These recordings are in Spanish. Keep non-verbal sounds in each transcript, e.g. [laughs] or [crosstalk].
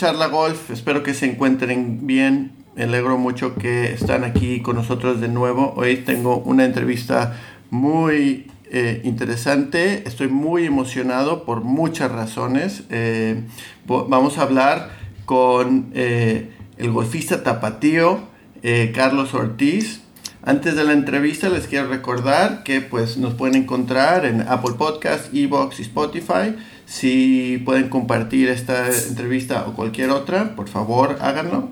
Charla Golf, espero que se encuentren bien. Me alegro mucho que están aquí con nosotros de nuevo. Hoy tengo una entrevista muy eh, interesante. Estoy muy emocionado por muchas razones. Eh, vamos a hablar con eh, el golfista tapatío Carlos Ortiz. Antes de la entrevista les quiero recordar que pues nos pueden encontrar en Apple Podcast, Evox y Spotify. Si pueden compartir esta entrevista o cualquier otra, por favor háganlo.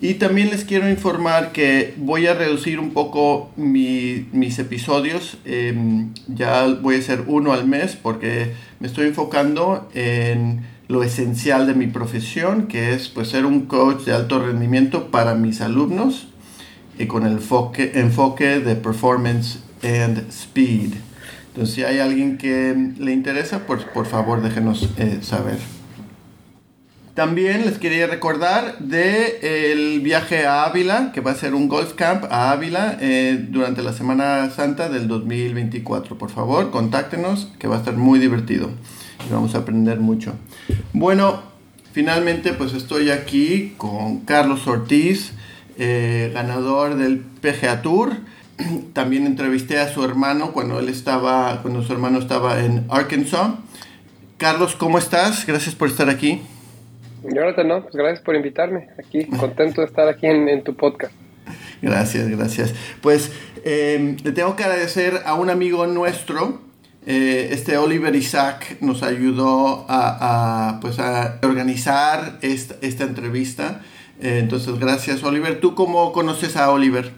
Y también les quiero informar que voy a reducir un poco mis episodios. Em, ya voy a hacer uno al mes porque me estoy enfocando en lo esencial de mi profesión, que es pues, ser un coach de alto rendimiento para mis alumnos y con el enfoque, enfoque de performance and speed. Entonces, si hay alguien que le interesa, pues por favor déjenos eh, saber. También les quería recordar de el viaje a Ávila, que va a ser un golf camp a Ávila eh, durante la Semana Santa del 2024. Por favor, contáctenos, que va a estar muy divertido y vamos a aprender mucho. Bueno, finalmente pues estoy aquí con Carlos Ortiz, eh, ganador del PGA Tour [clears throat] también entrevisté a su hermano cuando él estaba, cuando su hermano estaba en Arkansas. Carlos, ¿cómo estás? Gracias por estar aquí. Jonathan, no, pues gracias por invitarme aquí. [laughs] Contento de estar aquí en, tu podcast. Gracias, gracias. Pues em, le tengo que agradecer a un amigo nuestro, eh, este Oliver Isaac, nos ayudó a, pues a organizar esta, esta entrevista. Eh, entonces, gracias, Oliver. ¿Tú cómo conoces a Oliver?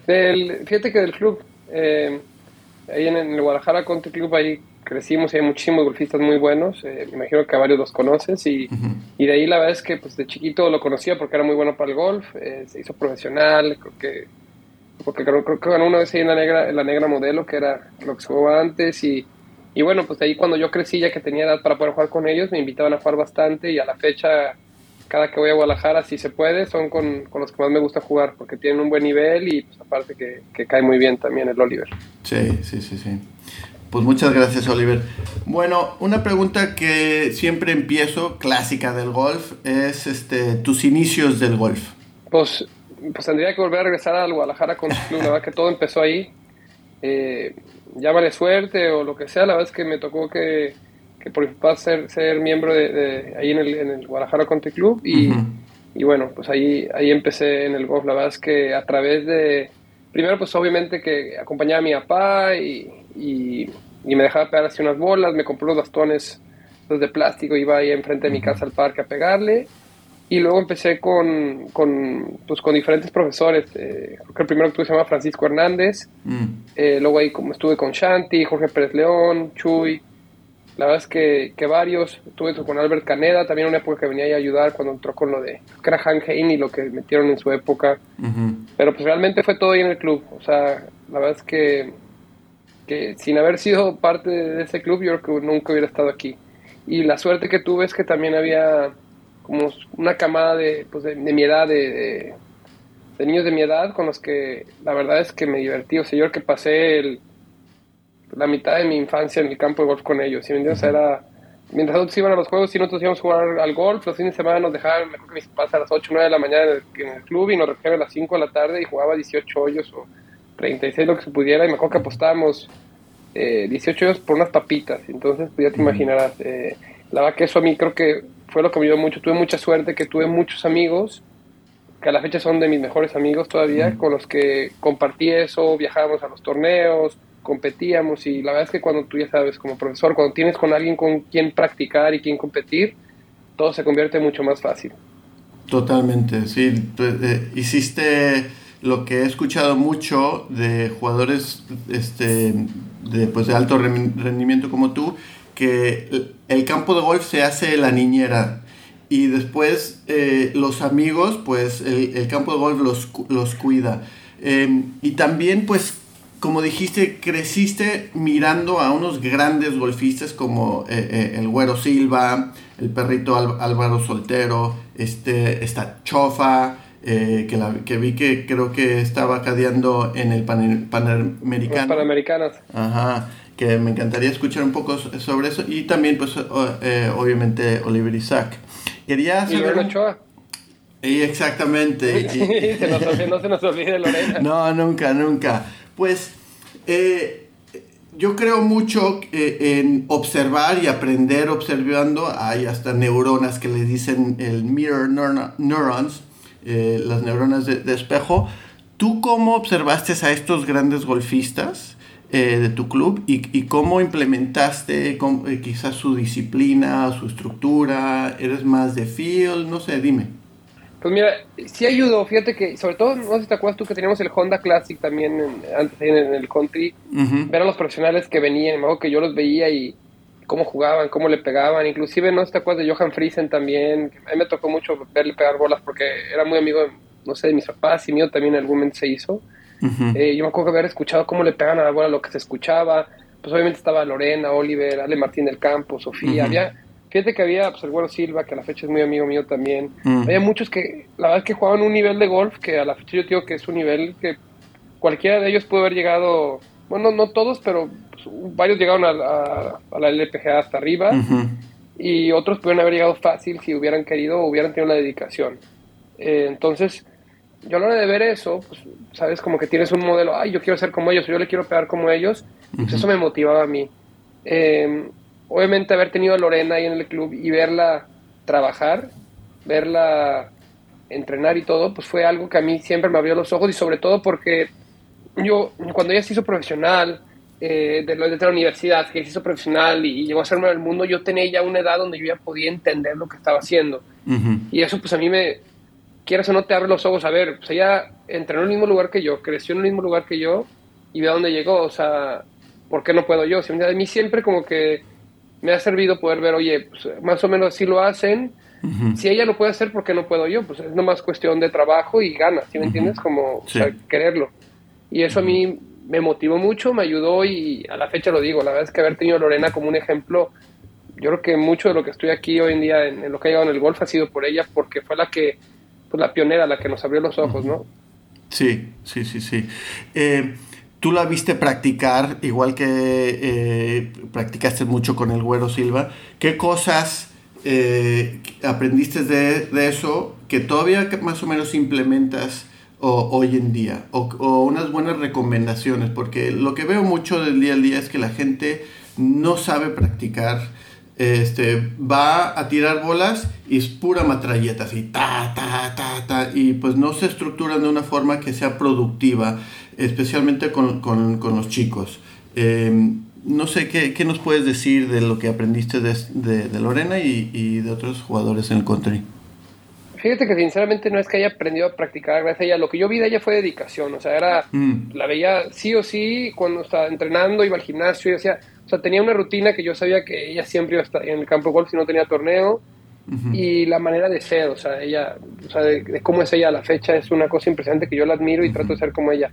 fíjate que del club, eh, ahí en, el Guadalajara Country Club, ahí crecimos y hay muchísimos golfistas muy buenos. Eh, me imagino que a varios los conoces. Y, y, de ahí la verdad es que pues, de chiquito lo conocía porque era muy bueno para el golf. se hizo profesional, creo que. Porque creo, que ganó una vez ahí en la negra, en la negra modelo, que era lo que se jugaba antes. Y, y bueno, pues de ahí cuando yo crecí, ya que tenía edad para poder jugar con ellos, me invitaban a jugar bastante. Y a la fecha cada que voy a Guadalajara, si se puede, son con, los que más me gusta jugar, porque tienen un buen nivel y pues, aparte que, cae muy bien también el Oliver. Sí, sí, sí, sí. Pues muchas gracias, Oliver. Bueno, una pregunta que siempre empiezo, clásica del golf, es este, tus inicios del golf. Pues, pues tendría que volver a regresar al Guadalajara con el club, la verdad que todo empezó ahí. Eh, llámale suerte o lo que sea, la verdad es que me tocó que por ejemplo ser, ser miembro de, ahí en el, en el, Guadalajara Country Club y, y, bueno, pues ahí, ahí empecé en el golf. La verdad es que a través de, primero pues obviamente que acompañaba a mi papá y, y, me dejaba pegar así unas bolas, me compró los bastones los de plástico, iba ahí enfrente de mi casa al parque a pegarle. Y luego empecé con, con, pues, con diferentes profesores. Eh, creo que el primero que tuve se llama Francisco Hernández. Mm. Eh, luego ahí como estuve con Shanti, Jorge Pérez León, Chuy. La verdad es que, que varios, estuve con Albert Caneda, también una época que venía a ayudar cuando entró con lo de Krahan y lo que metieron en su época. Pero pues realmente fue todo ahí en el club. O sea, la verdad es que, que sin haber sido parte de ese club, yo creo que nunca hubiera estado aquí. Y la suerte que tuve es que también había como una camada de, pues de, mi edad, de, de, niños de mi edad, con los que la verdad es que me divertí. O sea, yo que pasé el la mitad de mi infancia en el campo de golf con ellos. ¿sí me era, mientras otros iban a los juegos y nosotros íbamos a jugar al golf, los fines de semana nos dejaban, mejor que mis papás a las 8 o 9 de la mañana en el, club y nos recogían a las 5 de la tarde y jugaba 18 hoyos o 36 lo que se pudiera y mejor que apostábamos eh, 18 hoyos por unas papitas. Entonces, pues ya te imaginarás. Eh, la verdad que eso a mí creo que fue lo que me dio mucho. Tuve mucha suerte que tuve muchos amigos que a la fecha son de mis mejores amigos todavía, con los que compartí eso, viajábamos a los torneos, competíamos y la verdad es que cuando tú ya sabes como profesor, cuando tienes con alguien con quien practicar y quien competir, todo se convierte mucho más fácil. Totalmente, sí. Eh, hiciste lo que he escuchado mucho de jugadores este, de, pues, de alto rendimiento como tú, que el campo de golf se hace la niñera y después eh, los amigos, pues el, campo de golf los, los cuida. Em, y también pues como dijiste, creciste mirando a unos grandes golfistas como eh, eh, el Güero Silva, el perrito Álvaro Soltero, este, esta Chofa, eh, que, la, que vi que creo que estaba cadeando en el pan, Panamericano. Panamericanas. Ajá. que me encantaría escuchar un poco sobre eso. Y también, pues, eh, obviamente, Oliver Isaac. Quería saber... [laughs] Y exactamente. se nos no se nos olvide Lorena. [laughs] No, nunca, nunca. Pues... Eh, yo creo mucho eh, en observar y aprender observando. Hay hasta neuronas que le dicen el mirror neurons, eh, las neuronas de, espejo. ¿Tú cómo observaste a estos grandes golfistas eh, de tu club y, cómo implementaste quizás su disciplina, su estructura? ¿Eres más de field? No sé, dime. Pues mira, sí ayudó, fíjate que, sobre todo, no sé si te acuerdas tú que teníamos el Honda Classic también antes en, el country, ver a los profesionales que venían, me que yo los veía y cómo jugaban, cómo le pegaban, inclusive no sé si te acuerdas de Johan Friesen también, a mí me tocó mucho verle pegar bolas porque era muy amigo, no sé, de mis papás y mío también en algún momento se hizo. Eh, yo me acuerdo de haber escuchado cómo le pegan a la bola, lo que se escuchaba, pues obviamente estaba Lorena, Oliver, Ale Martín del Campo, Sofía, había Fíjate que había pues, el Güero Silva, que a la fecha es muy amigo mío también. Mm. Había muchos que, la verdad es que jugaban un nivel de golf que a la fecha yo digo que es un nivel que cualquiera de ellos puede haber llegado, bueno, no todos, pero pues, varios llegaron a, la LPGA hasta arriba y otros pudieron haber llegado fácil si hubieran querido o hubieran tenido la dedicación. Eh, entonces, yo a la hora de ver eso, pues, sabes, como que tienes un modelo, ay, yo quiero ser como ellos, yo le quiero pegar como ellos, pues eso me motivaba a mí. Eh, obviamente haber tenido a Lorena ahí en el club y verla trabajar, verla entrenar y todo, pues fue algo que a mí siempre me abrió los ojos y sobre todo porque yo, cuando ella se hizo profesional, eh, de, de, la universidad, que se hizo profesional y, llegó a ser del mundo, yo tenía ya una edad donde yo ya podía entender lo que estaba haciendo. Y eso pues a mí me, quieras o no te abre los ojos, a ver, pues ella entrenó en el mismo lugar que yo, creció en el mismo lugar que yo y ve a dónde llegó, o sea, ¿por qué no puedo yo? a mí siempre como que me ha servido poder ver, oye, pues, más o menos así lo hacen. Si ella lo puede hacer, ¿por qué no puedo yo? Pues es nomás cuestión de trabajo y ganas, ¿sí me entiendes? Como quererlo. Y eso a mí me motivó mucho, me ayudó y a la fecha lo digo. La verdad es que haber tenido a Lorena como un ejemplo, yo creo que mucho de lo que estoy aquí hoy en día en, lo que ha llegado en el golf ha sido por ella, porque fue la que, pues la pionera, la que nos abrió los ojos, ¿no? Sí, sí, sí, sí. Eh, Tú la viste practicar, igual que eh, practicaste mucho con el Güero Silva. ¿Qué cosas eh, aprendiste de, eso que todavía más o menos implementas hoy en día? O, unas buenas recomendaciones, porque lo que veo mucho del día al día es que la gente no sabe practicar. Este, va a tirar bolas y es pura matralleta, así, ta, ta, ta, ta, y pues no se estructuran de una forma que sea productiva especialmente con, con, con los chicos. Eh, no sé, ¿qué, ¿qué, nos puedes decir de lo que aprendiste de, de, Lorena y, y, de otros jugadores en el country? Fíjate que sinceramente no es que haya aprendido a practicar gracias a ella. Lo que yo vi de ella fue dedicación. O sea, era, mm. la veía sí o sí cuando estaba entrenando, iba al gimnasio y hacía, o sea, tenía una rutina que yo sabía que ella siempre iba a estar en el campo de golf si no tenía torneo. Y la manera de ser, o sea, ella, o sea, de, de, cómo es ella a la fecha es una cosa impresionante que yo la admiro y trato de ser como ella.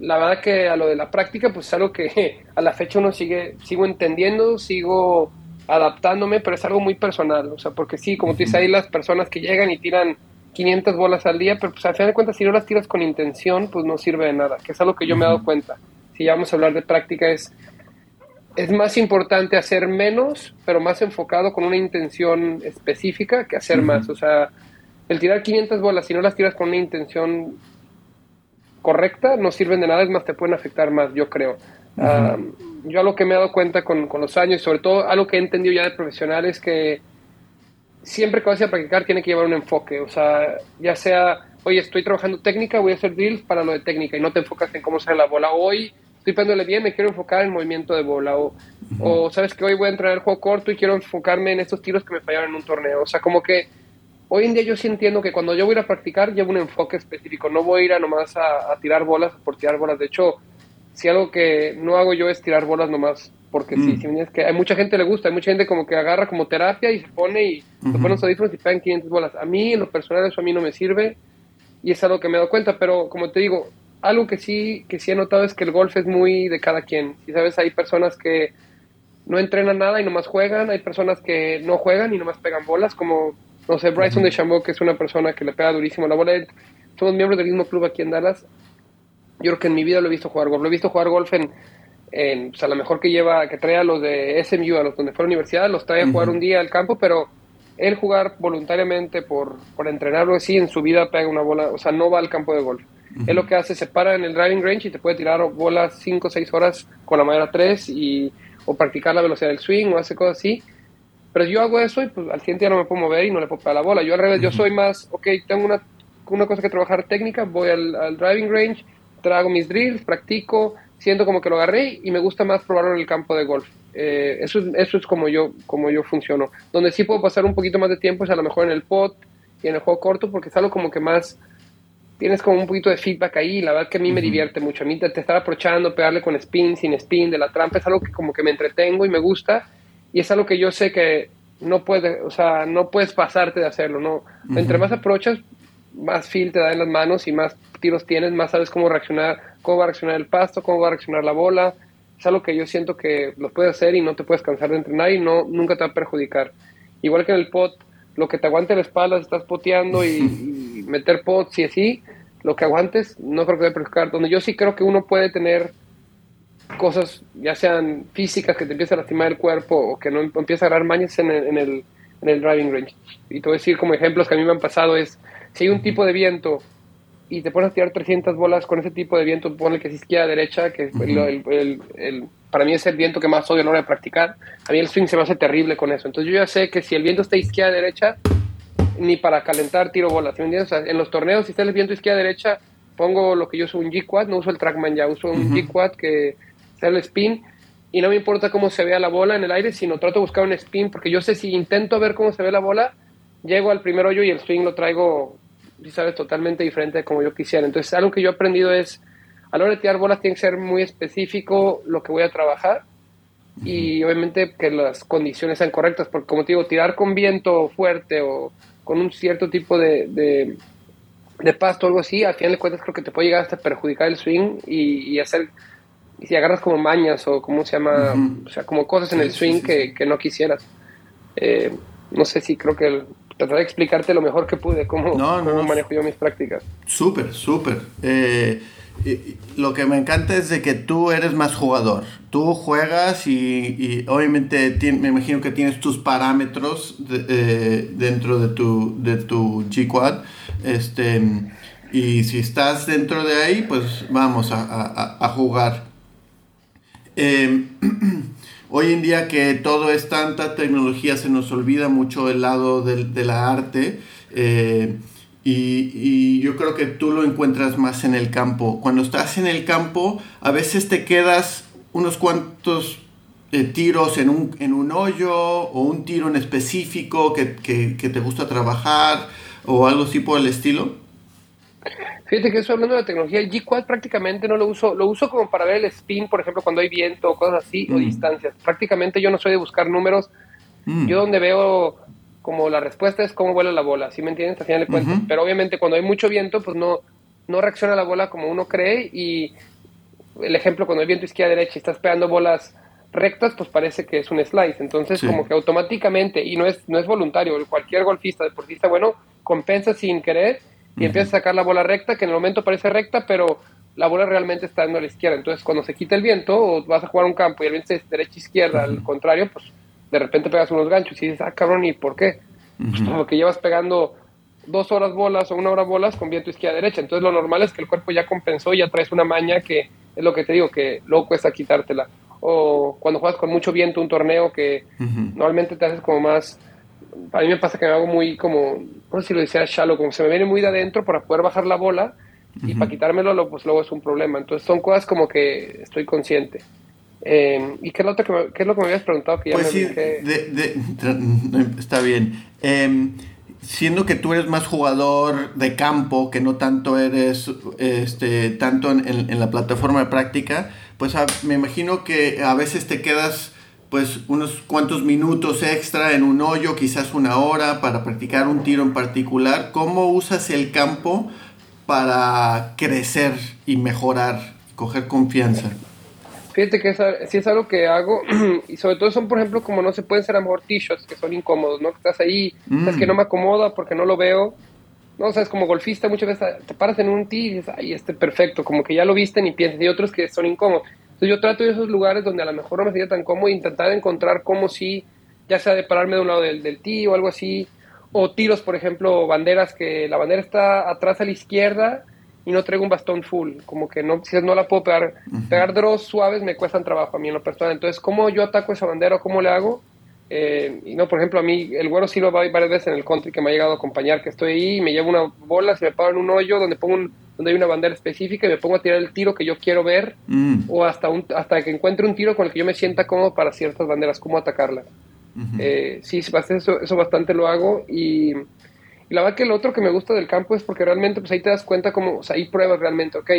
La verdad que a lo de la práctica, pues es algo que [laughs] a la fecha uno sigue, sigo entendiendo, sigo adaptándome, pero es algo muy personal, o sea, porque sí, como tú dices, hay las personas que llegan y tiran 500 bolas al día, pero pues al final de cuentas, si no las tiras con intención, pues no sirve de nada, que es algo que yo me he dado cuenta. Si ya vamos a hablar de práctica, es, es más importante hacer menos, pero más enfocado con una intención específica que hacer más, o sea, el tirar 500 bolas, si no las tiras con una intención correcta no sirven de nada, es más, te pueden afectar más, yo creo. Ah, yo a lo que me he dado cuenta con, con, los años, sobre todo algo que he entendido ya de profesional es que siempre que vas a practicar tiene que llevar un enfoque, o sea, ya sea, oye, estoy trabajando técnica, voy a hacer drills para lo de técnica y no te enfocas en cómo sale la bola. Hoy estoy pegándole bien, me quiero enfocar en movimiento de bola. O, o sabes que hoy voy a entrenar el juego corto y quiero enfocarme en estos tiros que me fallaron en un torneo. O sea, como que hoy en día yo sí entiendo que cuando yo voy a ir a practicar llevo un enfoque específico, no voy a ir a nomás a, tirar bolas por tirar bolas. De hecho, si algo que no hago yo es tirar bolas nomás porque sí, mm. es que hay mucha gente le gusta, hay mucha gente como que agarra como terapia y se pone y se pone los audífonos y pegan 500 bolas. A mí en lo personal eso a mí no me sirve y es algo que me he dado cuenta, pero como te digo, algo que sí que sí he notado es que el golf es muy de cada quien. Si sabes, hay personas que no entrenan nada y nomás juegan, hay personas que no juegan y nomás pegan bolas, como no sé, Bryson de Chambeau, que es una persona que le pega durísimo la bola. Somos miembros del mismo club aquí en Dallas. Yo creo que en mi vida lo he visto jugar golf. Lo he visto jugar golf en, en, pues a lo mejor que lleva, que trae a los de SMU, a los donde fue a la universidad, los trae a jugar un día al campo, pero él jugar voluntariamente por, por entrenarlo así, en su vida pega una bola, o sea, no va al campo de golf. Él lo que hace, se para en el driving range y te puede tirar bolas 5 o 6 horas con la madera 3 y, o practicar la velocidad del swing o hace cosas así. Pero yo hago eso y pues al siguiente día no me puedo mover y no le puedo pegar la bola. Yo al revés, yo soy más, ok, tengo una, una cosa que trabajar técnica, voy al, al driving range, trago mis drills, practico, siento como que lo agarré y me gusta más probarlo en el campo de golf. Eh, eso, eso es como yo, como yo funciono. Donde sí puedo pasar un poquito más de tiempo es a lo mejor en el pot y en el juego corto porque es algo como que más tienes como un poquito de feedback ahí, la verdad que a mí me divierte mucho, a mí te, estar aprovechando, pegarle con spin, sin spin, de la trampa, es algo que como que me entretengo y me gusta, y es algo que yo sé que no puedes, o sea, no puedes pasarte de hacerlo, ¿no? Entre más aprovechas, más feel te da en las manos y más tiros tienes, más sabes cómo reaccionar, cómo va a reaccionar el pasto, cómo va a reaccionar la bola, es algo que yo siento que lo puedes hacer y no te puedes cansar de entrenar y no, nunca te va a perjudicar. Igual que en el pot, lo que te aguante la espalda, estás poteando [laughs] y meter pots y así, lo que aguantes, no creo que debe perjudicar. Donde yo sí creo que uno puede tener cosas, ya sean físicas, que te empieza a lastimar el cuerpo o que no empieza a agarrar mañas en el, en el, en el driving range. Y te voy a decir como ejemplos que a mí me han pasado es, si hay un tipo de viento y te pones a tirar 300 bolas con ese tipo de viento, pone que es izquierda, derecha, que el, el, para mí es el viento que más odio a la hora de practicar. A mí el swing se me hace terrible con eso. Entonces yo ya sé que si el viento está izquierda, derecha, ni para calentar tiro bolas, ¿me entiendes? en los torneos, si está el viento izquierda-derecha, pongo lo que yo uso un G-Quad, no uso el Trackman ya, uso un G-Quad que sea el spin y no me importa cómo se vea la bola en el aire, sino trato de buscar un spin porque yo sé si intento ver cómo se ve la bola, llego al primer hoyo y el swing lo traigo, totalmente diferente de como yo quisiera. Entonces, algo que yo he aprendido es, a la hora de tirar bolas tiene que ser muy específico lo que voy a trabajar y obviamente que las condiciones sean correctas, porque como te digo, tirar con viento fuerte o con un cierto tipo de, de, pasto o algo así, al final de cuentas creo que te puede llegar hasta perjudicar el swing y, hacer, y si agarras como mañas o como se llama, o sea, como cosas en el swing Que, que, no quisieras. Eh, no sé si creo que trataré de explicarte lo mejor que pude cómo, manejo yo mis prácticas. Súper, súper. Eh, lo que me encanta es de que tú eres más jugador. Tú juegas y, obviamente me imagino que tienes tus parámetros eh, dentro de tu, de tu G-Quad. Este, y si estás dentro de ahí, pues vamos a, jugar. Em, [clears throat] hoy en día que todo es tanta tecnología, se nos olvida mucho el lado de, de la arte. Eh, y, yo creo que tú lo encuentras más en el campo. Cuando estás en el campo, a veces te quedas unos cuantos eh, tiros en un, en un hoyo o un tiro en específico que, que, te gusta trabajar o algo así por el estilo. Fíjate que estoy hablando de la tecnología. El G-Quad prácticamente no lo uso. Lo uso como para ver el spin, por ejemplo, cuando hay viento o cosas así, o mm. distancias. Prácticamente yo no soy de buscar números. Mm. Yo donde veo como la respuesta es cómo vuela la bola, ¿sí me entiendes? Al final de cuentas. Pero obviamente cuando hay mucho viento, pues no, no reacciona la bola como uno cree y el ejemplo, cuando hay viento izquierda-derecha y estás pegando bolas rectas, pues parece que es un slice. Entonces, como que automáticamente, y no es, no es voluntario, cualquier golfista, deportista, bueno, compensa sin querer y empieza a sacar la bola recta, que en el momento parece recta, pero la bola realmente está dando a la izquierda. Entonces, cuando se quita el viento o vas a jugar un campo y el viento es derecha-izquierda, al contrario, pues de repente pegas unos ganchos y dices, ah, cabrón, ¿y por qué? Pues como que llevas pegando dos horas bolas o una hora bolas con viento izquierda-derecha. Entonces lo normal es que el cuerpo ya compensó y ya traes una maña que es lo que te digo, que luego cuesta quitártela. O cuando juegas con mucho viento un torneo que normalmente te haces como más... A mí me pasa que me hago muy como, no sé si lo decía shallow, como se me viene muy de adentro para poder bajar la bola y para quitármelo, pues luego es un problema. Entonces son cosas como que estoy consciente. Eh, ¿Y qué es, lo que me, qué es lo que me habías preguntado? Que ya pues sí, está bien. Em, siendo que tú eres más jugador de campo, que no tanto eres este, tanto en, en, la plataforma de práctica, pues me imagino que a veces te quedas pues unos cuantos minutos extra en un hoyo, quizás una hora, para practicar un tiro en particular. ¿Cómo usas el campo para crecer y mejorar, coger confianza? Fíjate que si es algo que hago, [clears throat] y sobre todo son, por ejemplo, como no se pueden ser a lo mejor t-shirts que son incómodos, ¿no? Que estás ahí, es que no me acomoda porque no lo veo. No, o sea, es como golfista, muchas veces te paras en un tee y dices, ay, este perfecto, como que ya lo visten y piensas, y otros que son incómodos. Entonces yo trato de esos lugares donde a lo mejor no me siento tan cómodo, intentar encontrar cómo sí, ya sea de pararme de un lado del, del tee o algo así, o tiros, por ejemplo, banderas que la bandera está atrás a la izquierda y no traigo un bastón full, como que no, si no la puedo pegar, pegar draws suaves me cuestan trabajo a mí en lo personal, entonces cómo yo ataco esa bandera o cómo le hago, eh, y no, por ejemplo, a mí el güero sí lo va varias veces en el country que me ha llegado a acompañar, que estoy ahí y me llevo una bola, se me paro en un hoyo donde pongo donde hay una bandera específica y me pongo a tirar el tiro que yo quiero ver Mm. o hasta un, hasta que encuentre un tiro con el que yo me sienta cómodo para ciertas banderas, cómo atacarlas. Eh, sí, bastante- eso, eso bastante lo hago y, y la verdad que lo otro que me gusta del campo es porque realmente pues ahí te das cuenta como, o sea, ahí pruebas realmente, ok,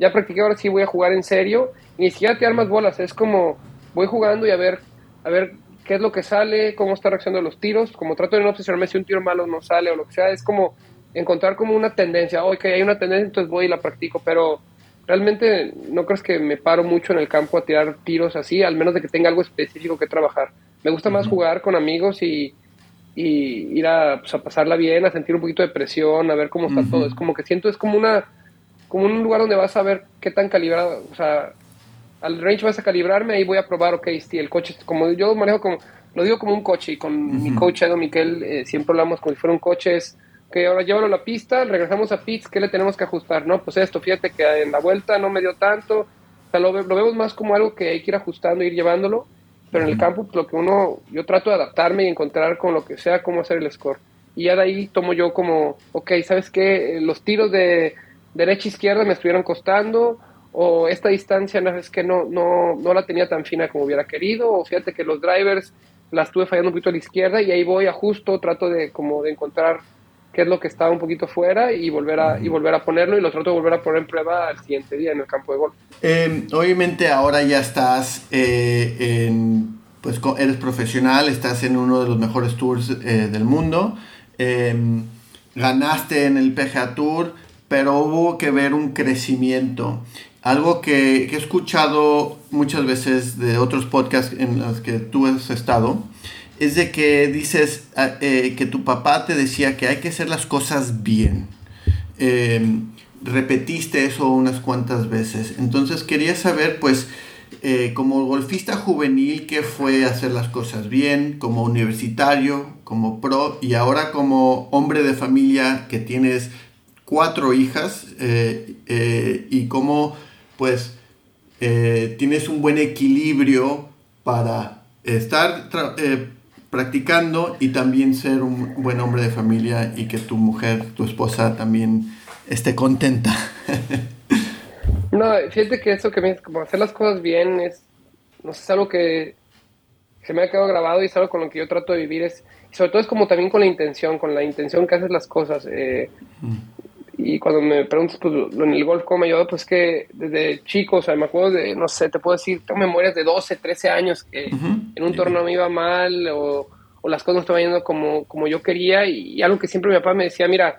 ya practiqué, ahora sí voy a jugar en serio y ni siquiera te armas bolas, es como voy jugando y a ver, a ver qué es lo que sale, cómo está reaccionando los tiros, como trato de no obsesionarme si un tiro malo no sale o lo que sea, es como encontrar como una tendencia, ok, hay una tendencia, entonces voy y la practico, pero realmente no crees que me paro mucho en el campo a tirar tiros así, al menos de que tenga algo específico que trabajar. Me gusta más jugar con amigos y, y ir a, pues, a pasarla bien, a sentir un poquito de presión, a ver cómo está todo. Es como que siento, es como una como un lugar donde vas a ver qué tan calibrado, o sea, al range vas a calibrarme, ahí voy a probar, ok, si el coche, como yo manejo como, lo digo como un coche, y con mi coach Edo Miquel eh, siempre hablamos como si fuera un coche, es que ahora llévalo a la pista, regresamos a pits, ¿qué le tenemos que ajustar? No, pues esto, fíjate que en la vuelta no me dio tanto, o sea, lo, ve- lo vemos más como algo que hay que ir ajustando, ir llevándolo, pero en el campo, pues, lo que uno, yo trato de adaptarme y encontrar con lo que sea cómo hacer el score. Y ya de ahí tomo yo como, ok, ¿sabes qué? Los tiros de derecha izquierda me estuvieron costando, o esta distancia no es que no, no, no la tenía tan fina como hubiera querido, o fíjate que los drivers la estuve fallando un poquito a la izquierda y ahí voy ajusto, trato de como de encontrar qué es lo que estaba un poquito fuera y volver a, y volver a ponerlo y lo trato de volver a poner en prueba al siguiente día en el campo de golf. Eh, obviamente ahora ya estás eh, en, pues eres profesional, estás en uno de los mejores tours eh, del mundo, eh, ganaste en el PGA Tour, pero hubo que ver un crecimiento. Algo que, he escuchado muchas veces de otros podcasts en los que tú has estado, es de que dices ah, eh, que tu papá te decía que hay que hacer las cosas bien. Eh, repetiste eso unas cuantas veces. Entonces quería saber, pues, eh, como golfista juvenil, qué fue hacer las cosas bien, como universitario, como pro, y ahora como hombre de familia que tienes cuatro hijas eh, y cómo, pues, eh, tienes un buen equilibrio para estar eh, practicando y también ser un buen hombre de familia y que tu mujer, tu esposa también esté contenta. [laughs] No, fíjate que eso que me como hacer las cosas bien es, no sé, es algo que se me ha quedado grabado y es algo con lo que yo trato de vivir. Es, y sobre todo es como también con la intención, con la intención que haces las cosas. eh, y cuando me preguntas pues, en el golf cómo me ayudó, pues que desde chico, o sea, me acuerdo de, no sé, te puedo decir, tengo memorias de 12, 13 años que Ujú. en un torneo me iba mal o, o las cosas no estaban yendo como, como yo quería y, y algo que siempre mi papá me decía, mira,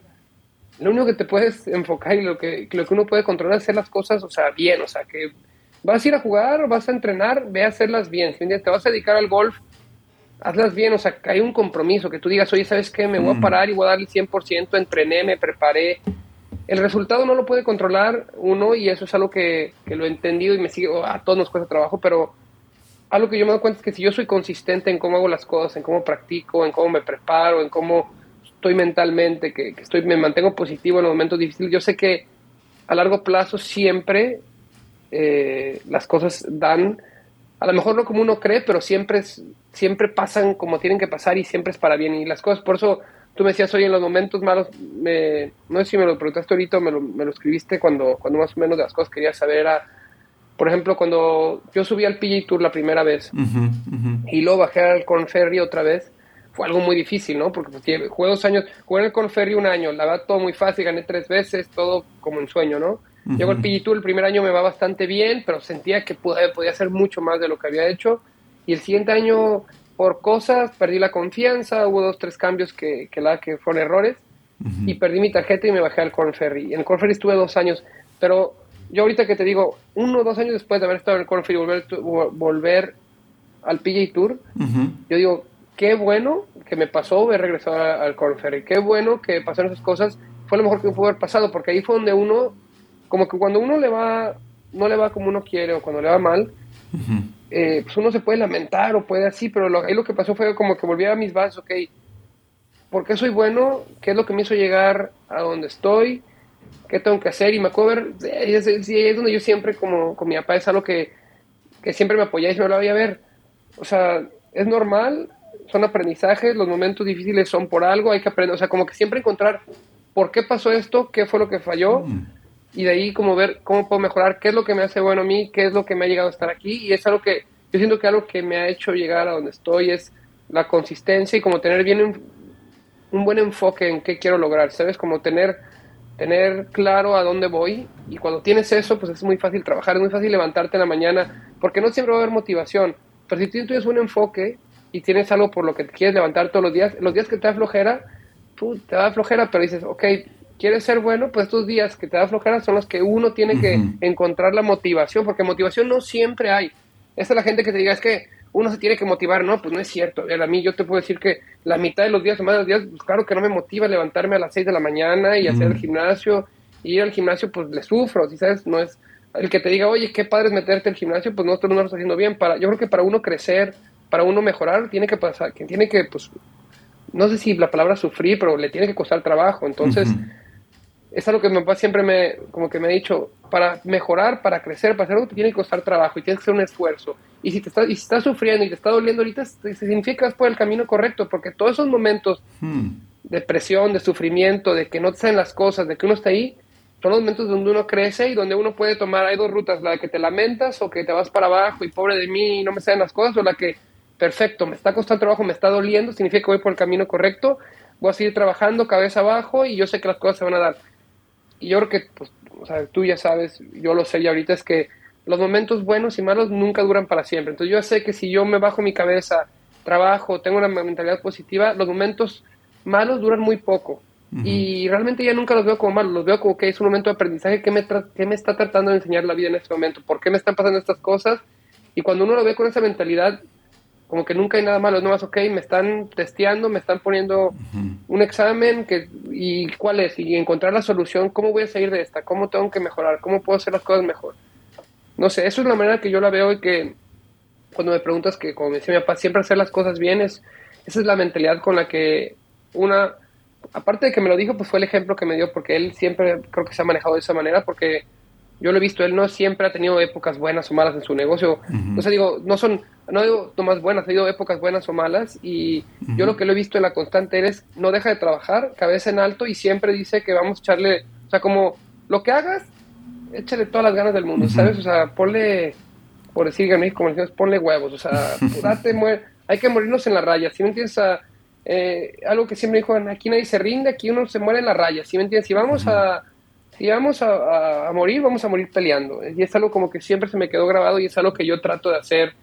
lo único que te puedes enfocar y lo que, lo que uno puede controlar es hacer las cosas, o sea, bien, o sea, que vas a ir a jugar, vas a entrenar, ve a hacerlas bien, ¿sí me entiendes? te vas a dedicar al golf, hazlas bien, o sea, que hay un compromiso, que tú digas, oye, ¿sabes qué? Me voy a parar y voy a dar el 100%, entrené, me preparé. El resultado no lo puede controlar uno y eso es algo que, que lo he entendido y me sigue, a todos nos cuesta trabajo, pero algo que yo me doy cuenta es que si yo soy consistente en cómo hago las cosas, en cómo practico, en cómo me preparo, en cómo estoy mentalmente, que, estoy, me mantengo positivo en los momentos difíciles, yo sé que a largo plazo siempre eh, las cosas dan, a lo mejor no como uno cree, pero siempre, siempre pasan como tienen que pasar y siempre es para bien. Y las cosas, por eso tú me decías hoy en los momentos malos, me, no sé si me lo preguntaste ahorita o me lo, me lo escribiste cuando, cuando más o menos de las cosas quería saber era, por ejemplo, cuando yo subí al PGA Tour la primera vez Ujú, ujú. y luego bajé al Conferry otra vez, fue algo muy difícil, ¿no? Porque pues, jugué dos años, jugué en el Conferry un año, la verdad todo muy fácil, gané tres veces, todo como en sueño, ¿no? Llego al PGA Tour, el primer año me va bastante bien, pero sentía que podía, podía hacer mucho más de lo que había hecho. Y el siguiente año, por cosas, perdí la confianza, hubo dos, tres cambios que, que, la, que fueron errores, y perdí mi tarjeta y me bajé al Corn Ferry. En el Corn Ferry estuve dos años, pero yo ahorita que te digo, uno o dos años después de haber estado en el Corn Ferry y volver, vo- volver al PGA Tour, yo digo, qué bueno que me pasó haber regresado al Corn Ferry, qué bueno que pasaron esas cosas, fue lo mejor que pudo haber pasado, porque ahí fue donde uno, como que cuando uno le va no le va como uno quiere o cuando le va mal, eh, pues uno se puede lamentar o puede así, pero lo, ahí lo que pasó fue como que volví a mis bases, ok, ¿por qué soy bueno? ¿Qué es lo que me hizo llegar a donde estoy? ¿Qué tengo que hacer? Y me acuerdo ver, es, donde yo siempre, como con mi papá, es algo que, que siempre me apoyáis y me lo voy a ver. O sea, es normal, son aprendizajes, los momentos difíciles son por algo, hay que aprender, o sea, como que siempre encontrar por qué pasó esto, qué fue lo que falló, mm. Y de ahí como ver cómo puedo mejorar, qué es lo que me hace bueno a mí, qué es lo que me ha llegado a estar aquí, y es algo que yo siento que algo que me ha hecho llegar a donde estoy es la consistencia y como tener bien un, un buen enfoque en qué quiero lograr, ¿sabes? Como tener tener claro a dónde voy. Y cuando tienes eso, pues es muy fácil trabajar, es muy fácil levantarte en la mañana, porque no siempre va a haber motivación, pero si tú tienes un enfoque y tienes algo por lo que te quieres levantar todos los días, los días que te da flojera, tú te da flojera, pero dices, ok, quieres ser bueno, pues estos días que te da flojera son los que uno tiene que encontrar la motivación, porque motivación no siempre hay. Esa es la gente que te diga, es que uno se tiene que motivar, no, pues no es cierto. A mí yo te puedo decir que la mitad de los días o más de los días, pues claro que no me motiva levantarme a las 6 de la mañana y hacer el gimnasio. Y ir al gimnasio, pues le sufro, si sabes, no es el que te diga, oye, qué padre es meterte al gimnasio, pues nosotros no lo estamos haciendo bien. Para, yo creo que para uno crecer, para uno mejorar, tiene que pasar, que tiene que, pues, no sé si la palabra sufrir, pero le tiene que costar trabajo. Entonces, es algo que mi papá siempre me, como que me ha dicho, para mejorar, para crecer, para hacer algo, te tiene que costar trabajo y tienes que hacer un esfuerzo. Y si, te estás, y si estás sufriendo y te está doliendo ahorita, significa que vas por el camino correcto, porque todos esos momentos hmm. de presión, de sufrimiento, de que no te salen las cosas, de que uno está ahí, son los momentos donde uno crece y donde uno puede tomar, hay dos rutas, la de que te lamentas o que te vas para abajo y pobre de mí, no me salen las cosas, o la que, perfecto, me está costando trabajo, me está doliendo, significa que voy por el camino correcto, voy a seguir trabajando cabeza abajo y yo sé que las cosas se van a dar y yo creo que, pues, o sea, tú ya sabes, yo lo sé ya ahorita, es que los momentos buenos y malos nunca duran para siempre. Entonces yo sé que si yo me bajo mi cabeza, trabajo, tengo una mentalidad positiva, los momentos malos duran muy poco. Y realmente ya nunca los veo como malos, los veo como que es un momento de aprendizaje que me, que me está tratando de enseñar la vida en este momento, por qué me están pasando estas cosas. Y cuando uno lo ve con esa mentalidad, como que nunca hay nada malo, no más, ok, me están testeando, me están poniendo un examen, que, y cuál es, y encontrar la solución, cómo voy a salir de esta, cómo tengo que mejorar, cómo puedo hacer las cosas mejor. No sé, eso es la manera que yo la veo y que cuando me preguntas que, como me decía mi papá, siempre hacer las cosas bien, es, esa es la mentalidad con la que una, aparte de que me lo dijo, pues fue el ejemplo que me dio, porque él siempre creo que se ha manejado de esa manera, porque yo lo he visto, él no siempre ha tenido épocas buenas o malas en su negocio. O sea, digo, no son, no digo más buenas, ha tenido épocas buenas o malas. Y yo lo que lo he visto en la constante es, no deja de trabajar, cabeza en alto y siempre dice que vamos a echarle, o sea, como lo que hagas, échale todas las ganas del mundo, ¿sabes? O sea, ponle, por decir en como decimos, ponle huevos, o sea, [laughs] date, muere, hay que morirnos en la raya, si me entiendes? eh, algo que siempre dijo, aquí nadie se rinde, aquí uno se muere en la raya, si me entiendes? Si vamos a si vamos a, morir, vamos a morir peleando. Y es algo como que siempre se me quedó grabado y es algo que yo trato de hacer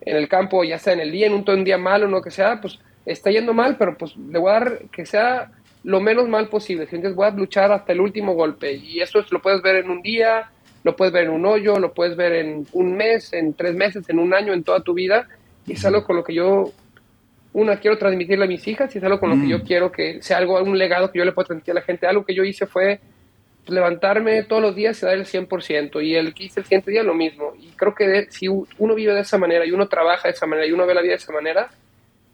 en el campo, ya sea en el día, en un, todo un día malo, o lo que sea, pues está yendo mal, pero pues le voy a dar que sea lo menos mal posible. Entonces voy a luchar hasta el último golpe. Y eso lo puedes ver en un día, lo puedes ver en un hoyo, lo puedes ver en un mes, en tres meses, en un año, en toda tu vida. Y es algo con lo que yo, una, quiero transmitirle a mis hijas y es algo con lo que mm. yo quiero que sea algo, un legado que yo le pueda transmitir a la gente. Algo que yo hice fue levantarme todos los días y dar el 100%, y el que hice el siguiente día lo mismo. Y creo que si uno vive de esa manera y uno trabaja de esa manera y uno ve la vida de esa manera,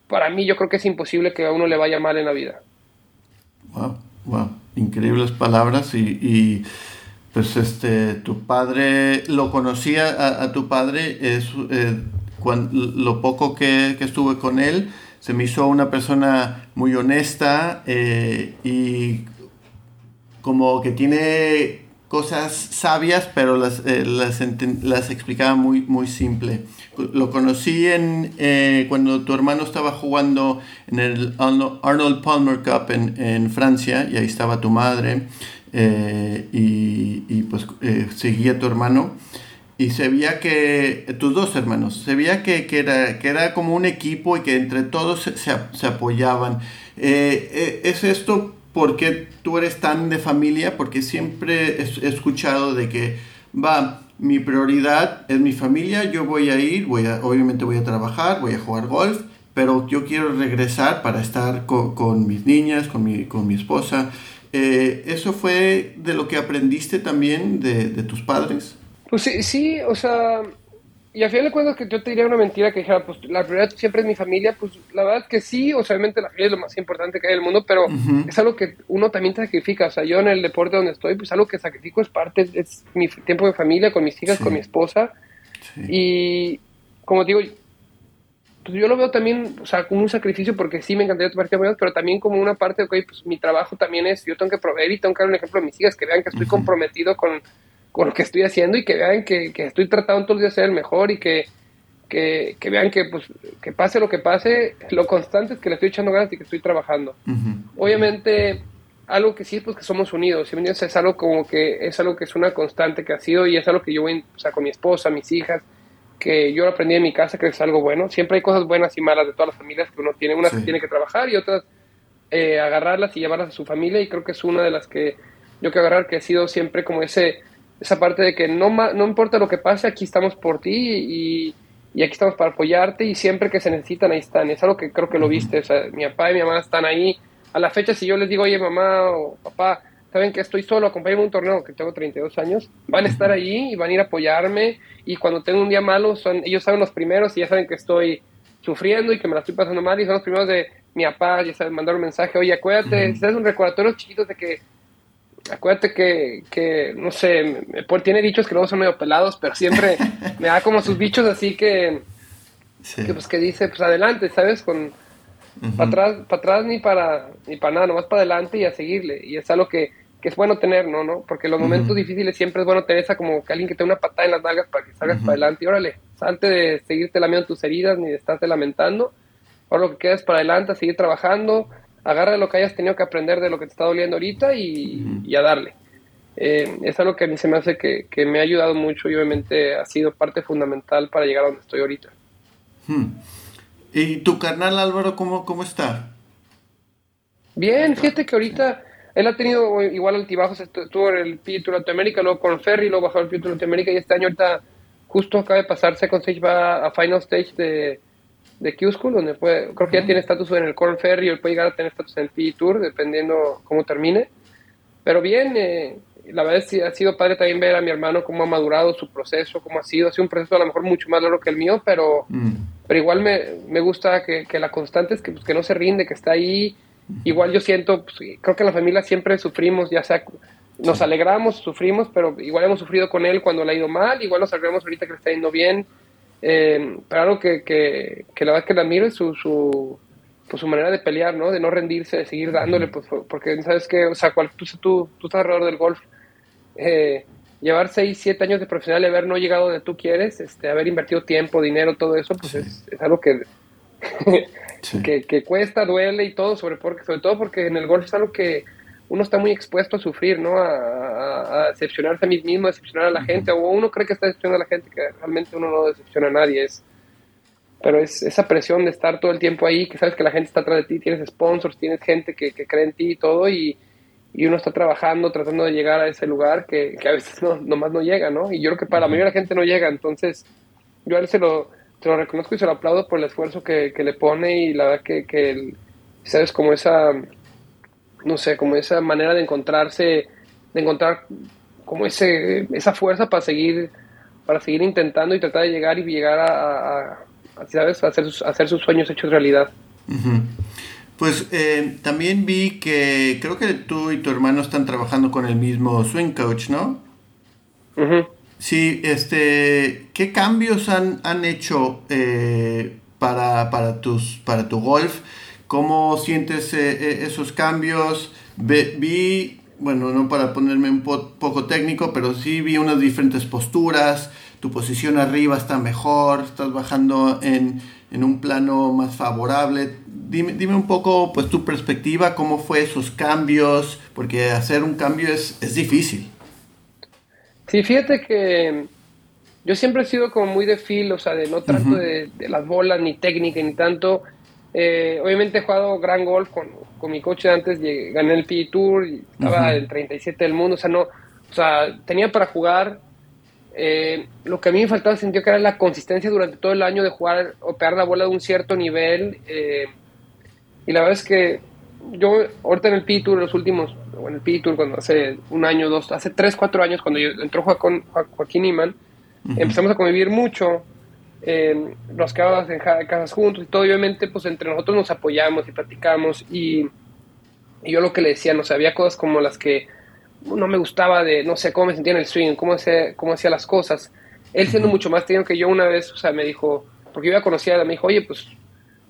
para mí yo creo que es imposible que a uno le vaya mal en la vida. Wow, wow, increíbles palabras y, pues este, tu padre, lo conocía a, tu padre, es, eh, lo poco que, que, estuve con él, se me hizo una persona muy honesta eh, y como que tiene cosas sabias, pero las, eh, las, explicaba muy, muy simple. Lo conocí en, eh, cuando tu hermano estaba jugando en el Arnold Palmer Cup en, Francia, y ahí estaba tu madre, eh, y, pues seguía a tu hermano. Y se veía que, tus dos hermanos, se veía que, era, que era como un equipo y que entre todos se, se apoyaban. ¿Es esto por qué tú eres tan de familia, porque siempre he escuchado de que, va, mi prioridad es mi familia, yo voy a ir, voy a, obviamente voy a trabajar, voy a jugar golf, pero yo quiero regresar para estar con, mis niñas, con mi, con mi esposa. Eh, ¿Eso fue de lo que aprendiste también de, tus padres? Pues sí, sí, o sea, y al final de cuentas que yo te diría una mentira que dijera, pues la prioridad siempre es mi familia, pues la verdad es que sí, o sea, obviamente la familia es lo más importante que hay en el mundo, pero es algo que uno también sacrifica, o sea, yo en el deporte donde estoy, pues algo que sacrifico es parte, es mi tiempo de familia, con mis hijas, con mi esposa, y como digo, pues yo lo veo también, o sea, como un sacrificio porque sí me encantaría tomar tiempo, pero también como una parte de, ok, pues mi trabajo también es, yo tengo que proveer y tengo que dar un ejemplo a mis hijas, que vean que estoy comprometido con con lo que estoy haciendo y que vean que, estoy tratando todos los días de ser el mejor y que, que, vean que, pues, que pase lo que pase, lo constante es que le estoy echando ganas y que estoy trabajando. Obviamente, algo que sí, pues que somos unidos, ¿sí? es algo como que es algo que es una constante que ha sido y es algo que yo voy, o sea, con mi esposa, mis hijas, que yo lo aprendí en mi casa, que es algo bueno. Siempre hay cosas buenas y malas de todas las familias que uno tiene, unas que tiene que trabajar y otras eh, agarrarlas y llevarlas a su familia y creo que es una de las que yo que agarrar que ha sido siempre como ese esa parte de que no, no importa lo que pase, aquí estamos por ti y, y, aquí estamos para apoyarte y siempre que se necesitan, ahí están. Es algo que creo que lo viste, o sea, mi papá y mi mamá están ahí. A la fecha, si yo les digo, oye, mamá o papá, saben que estoy solo, acompáñame a un torneo, que tengo 32 años, van a estar allí y van a ir a apoyarme. Y cuando tengo un día malo, son ellos saben los primeros y ya saben que estoy sufriendo y que me la estoy pasando mal y son los primeros de mi papá, ya saben, mandar un mensaje, oye, acuérdate, uh un recordatorio chiquito de que acuérdate que, que no sé, tiene dichos que luego son medio pelados, pero siempre [laughs] me da como sus bichos así que, que pues que dice, pues adelante, ¿sabes? Con para atrás, para atrás ni para ni para nada, nomás para adelante y a seguirle. Y es algo que, que es bueno tener, ¿no? ¿no? Porque en los momentos difíciles siempre es bueno tener esa como que alguien que te dé una patada en las nalgas para que salgas para adelante y órale, salte de seguirte lamiendo tus heridas ni de estarte lamentando. Ahora lo que queda es para adelante, a seguir trabajando, agarra lo que hayas tenido que aprender de lo que te está doliendo ahorita y, a darle. Eh, es algo que a mí se me hace que, me ha ayudado mucho y obviamente ha sido parte fundamental para llegar a donde estoy ahorita. Hmm. ¿Y tu carnal Álvaro cómo, cómo está? Bien, fíjate que ahorita él ha tenido igual altibajos, estuvo en el PIT Latinoamérica, luego con Ferry, luego bajó el PIT Latinoamérica y este año ahorita justo acaba de pasar Second Stage, va a Final Stage de, de Q-School, donde puede, creo que ya tiene estatus en el Corn Ferry o puede llegar a tener estatus en el PE Tour, dependiendo cómo termine. Pero bien, eh, la verdad es que ha sido padre también ver a mi hermano cómo ha madurado su proceso, cómo ha sido. Ha sido un proceso a lo mejor mucho más largo que el mío, pero, mm. pero igual me, me gusta que, que, la constante es que, pues, que no se rinde, que está ahí. Igual yo siento, pues, creo que en la familia siempre sufrimos, ya sea nos alegramos, sufrimos, pero igual hemos sufrido con él cuando le ha ido mal, igual nos alegramos ahorita que le está yendo bien. Eh, pero algo que, que, que, la verdad que la miro es su, su, pues su manera de pelear, ¿no? De no rendirse, de seguir dándole, pues, porque sabes que, o sea, cual, tú, tú, tú, estás alrededor del golf, eh, llevar 6, 7 años de profesional y haber no llegado donde tú quieres, este, haber invertido tiempo, dinero, todo eso, pues es, es, algo que, [laughs] que, que, cuesta, duele y todo, sobre, porque, sobre todo porque en el golf es algo que uno está muy expuesto a sufrir, ¿no? A, decepcionarse a mí mismo, a decepcionar a la gente, o uno cree que está decepcionando a la gente, que realmente uno no decepciona a nadie, es, pero es esa presión de estar todo el tiempo ahí, que sabes que la gente está atrás de ti, tienes sponsors, tienes gente que, cree en ti y todo, y, uno está trabajando, tratando de llegar a ese lugar que, a veces no, nomás no llega, ¿no? Y yo creo que para la mayoría de la gente no llega, entonces yo a él se lo, lo reconozco y se lo aplaudo por el esfuerzo que, le pone y la verdad que, que sabes, como esa no sé, como esa manera de encontrarse, de encontrar como ese, esa fuerza para seguir, para seguir intentando y tratar de llegar y llegar a, ¿sabes? hacer, sus, hacer sus sueños hechos realidad. Pues eh, también vi que creo que tú y tu hermano están trabajando con el mismo swing coach, ¿no? Sí, este, ¿qué cambios han, han hecho eh, para, para, tus, para tu golf? ¿Cómo sientes eh, eh, esos cambios? vi, bueno, no para ponerme un poco técnico, pero sí vi unas diferentes posturas, tu posición arriba está mejor, estás bajando en, un plano más favorable. Dime, dime, un poco pues tu perspectiva, cómo fue esos cambios, porque hacer un cambio es, es difícil. Sí, fíjate que yo siempre he sido como muy de feel, o sea, de no trato de, de, las bolas, ni técnica, ni tanto. Eh, obviamente he jugado gran golf con, con mi coche antes, gané el PG Tour, y estaba el 37 del mundo, o sea, no, o sea, tenía para jugar. Eh, lo que a mí me faltaba sentido que era la consistencia durante todo el año de jugar o pegar la bola de un cierto nivel. Eh, y la verdad es que yo ahorita en el P-Tour, los últimos, o en el P-Tour, cuando hace un año, dos, hace tres, cuatro años, cuando yo, entró Joaquín, Joaquín Iman, empezamos a convivir mucho, eh, nos quedábamos en casas juntos y todo, obviamente, pues entre nosotros nos apoyamos y platicamos y, y yo lo que le decía, no sé, había cosas como las que no me gustaba de, no sé, cómo me sentía en el swing, cómo hacía, cómo hacía las cosas. Él siendo mucho más tenido que yo una vez, o sea, me dijo, porque yo ya conocía, me dijo, oye, pues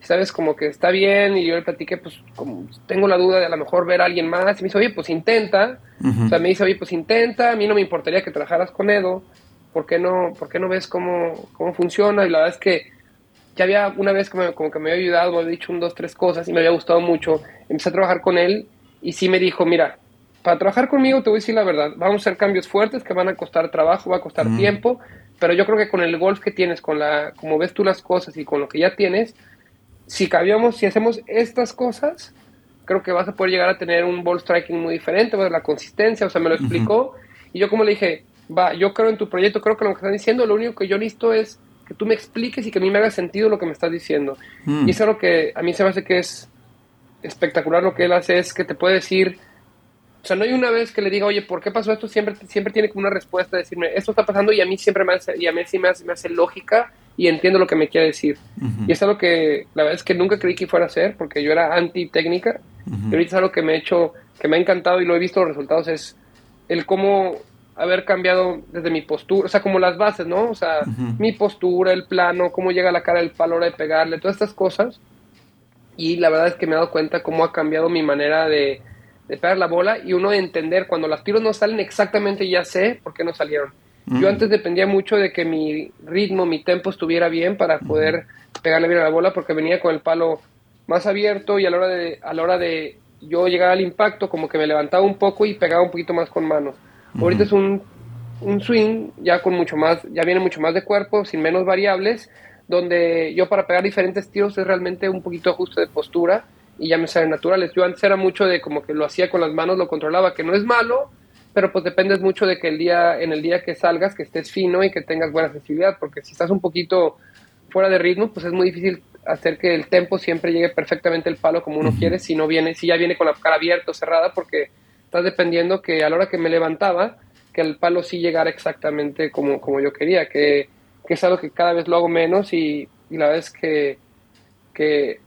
¿sabes? Como que está bien y yo le platiqué, pues como tengo la duda de a lo mejor ver a alguien más y me dice, oye, pues intenta, o sea, me dice, oye, pues intenta, a mí no me importaría que trabajaras con Edo, ¿por qué no, por qué no ves cómo, cómo funciona? Y la verdad es que ya había una vez como, como que me había ayudado, me había dicho un, dos, tres cosas y me había gustado mucho, empecé a trabajar con él y sí me dijo, mira, para trabajar conmigo te voy a decir la verdad, vamos a hacer cambios fuertes que van a costar trabajo, va a costar tiempo, pero yo creo que con el golf que tienes, con la, como ves tú las cosas y con lo que ya tienes, si cambiamos, si hacemos estas cosas, creo que vas a poder llegar a tener un ball striking muy diferente, la consistencia, o sea, me lo explicó. Y yo como le dije, va, yo creo en tu proyecto, creo que lo que estás diciendo, lo único que yo listo es que tú me expliques y que a mí me haga sentido lo que me estás diciendo. Mm. Y eso es lo que a mí se me hace que es espectacular lo que él hace, es que te puede decir, o sea, no hay una vez que le diga, oye, ¿por qué pasó esto? Siempre, siempre tiene como una respuesta, decirme, esto está pasando y a mí siempre me hace, y a mí sí me hace, me hace lógica y entiendo lo que me quiere decir. Y es algo que la verdad es que nunca creí que fuera a hacer porque yo era anti técnica y ahorita es algo que me ha hecho, que me ha encantado y lo he visto los resultados es el cómo haber cambiado desde mi postura, o sea, como las bases, ¿no? O sea, mi postura, el plano, cómo llega la cara del palo, hora de pegarle, todas estas cosas. Y la verdad es que me he dado cuenta cómo ha cambiado mi manera de, de pegar la bola y uno de entender cuando las tiros no salen exactamente, ya sé por qué no salieron yo antes dependía mucho de que mi ritmo, mi tempo estuviera bien para poder pegarle bien a la bola porque venía con el palo más abierto y a la hora de, a la hora de yo llegar al impacto como que me levantaba un poco y pegaba un poquito más con manos. Ahorita es un, un swing ya con mucho más, ya viene mucho más de cuerpo, sin menos variables, donde yo para pegar diferentes tiros es realmente un poquito ajuste de postura y ya me salen naturales. Yo antes era mucho de como que lo hacía con las manos, lo controlaba, que no es malo, pero pues dependes mucho de que el día, en el día que salgas, que estés fino y que tengas buena sensibilidad, porque si estás un poquito fuera de ritmo, pues es muy difícil hacer que el tempo siempre llegue perfectamente el palo como uno quiere, si no viene, si ya viene con la cara abierta o cerrada, porque estás dependiendo que a la hora que me levantaba, que el palo sí llegara exactamente como, como yo quería, que, que es algo que cada vez lo hago menos y, y la verdad es que, que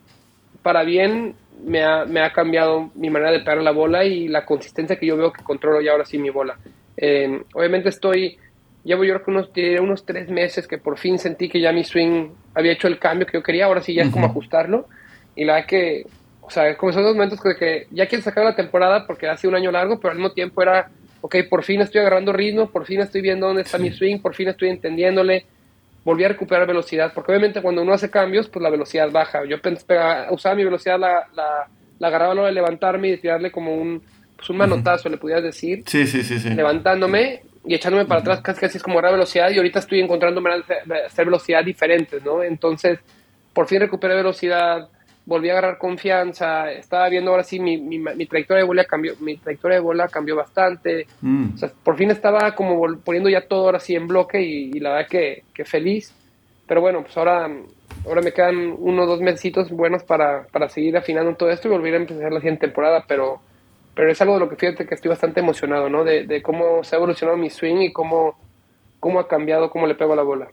para bien me ha, me ha, cambiado mi manera de pegar la bola y la consistencia que yo veo que controlo ya ahora sí mi bola. Eh, obviamente estoy, llevo yo creo que unos, unos tres meses que por fin sentí que ya mi swing había hecho el cambio que yo quería, ahora sí ya es como ajustarlo. Y la verdad que, o sea, como esos momentos que, que ya quiero sacar la temporada porque hace un año largo, pero al mismo tiempo era, ok, por fin estoy agarrando ritmo, por fin estoy viendo dónde está mi swing, por fin estoy entendiéndole volví a recuperar velocidad, porque obviamente cuando uno hace cambios, pues la velocidad baja. Yo usaba mi velocidad, la, la, la agarraba a la hora de levantarme y tirarle como un, pues un manotazo, le pudieras decir. Sí, sí, sí, sí. Levantándome y echándome para atrás, casi casi es como agarrar velocidad y ahorita estoy encontrando maneras de hacer velocidad diferentes, ¿no? Entonces, por fin recuperé velocidad, volví a agarrar confianza, estaba viendo ahora sí mi, mi, mi trayectoria de bola cambió, mi trayectoria de bola cambió bastante, mm. o sea, por fin estaba como poniendo ya todo ahora sí en bloque y, la verdad que, que, feliz, pero bueno, pues ahora, ahora me quedan uno o dos mesitos buenos para, para seguir afinando todo esto y volver a empezar la siguiente temporada, pero, pero es algo de lo que fíjate que estoy bastante emocionado, ¿no? De, de cómo se ha evolucionado mi swing y cómo, cómo ha cambiado, cómo le pego a la bola.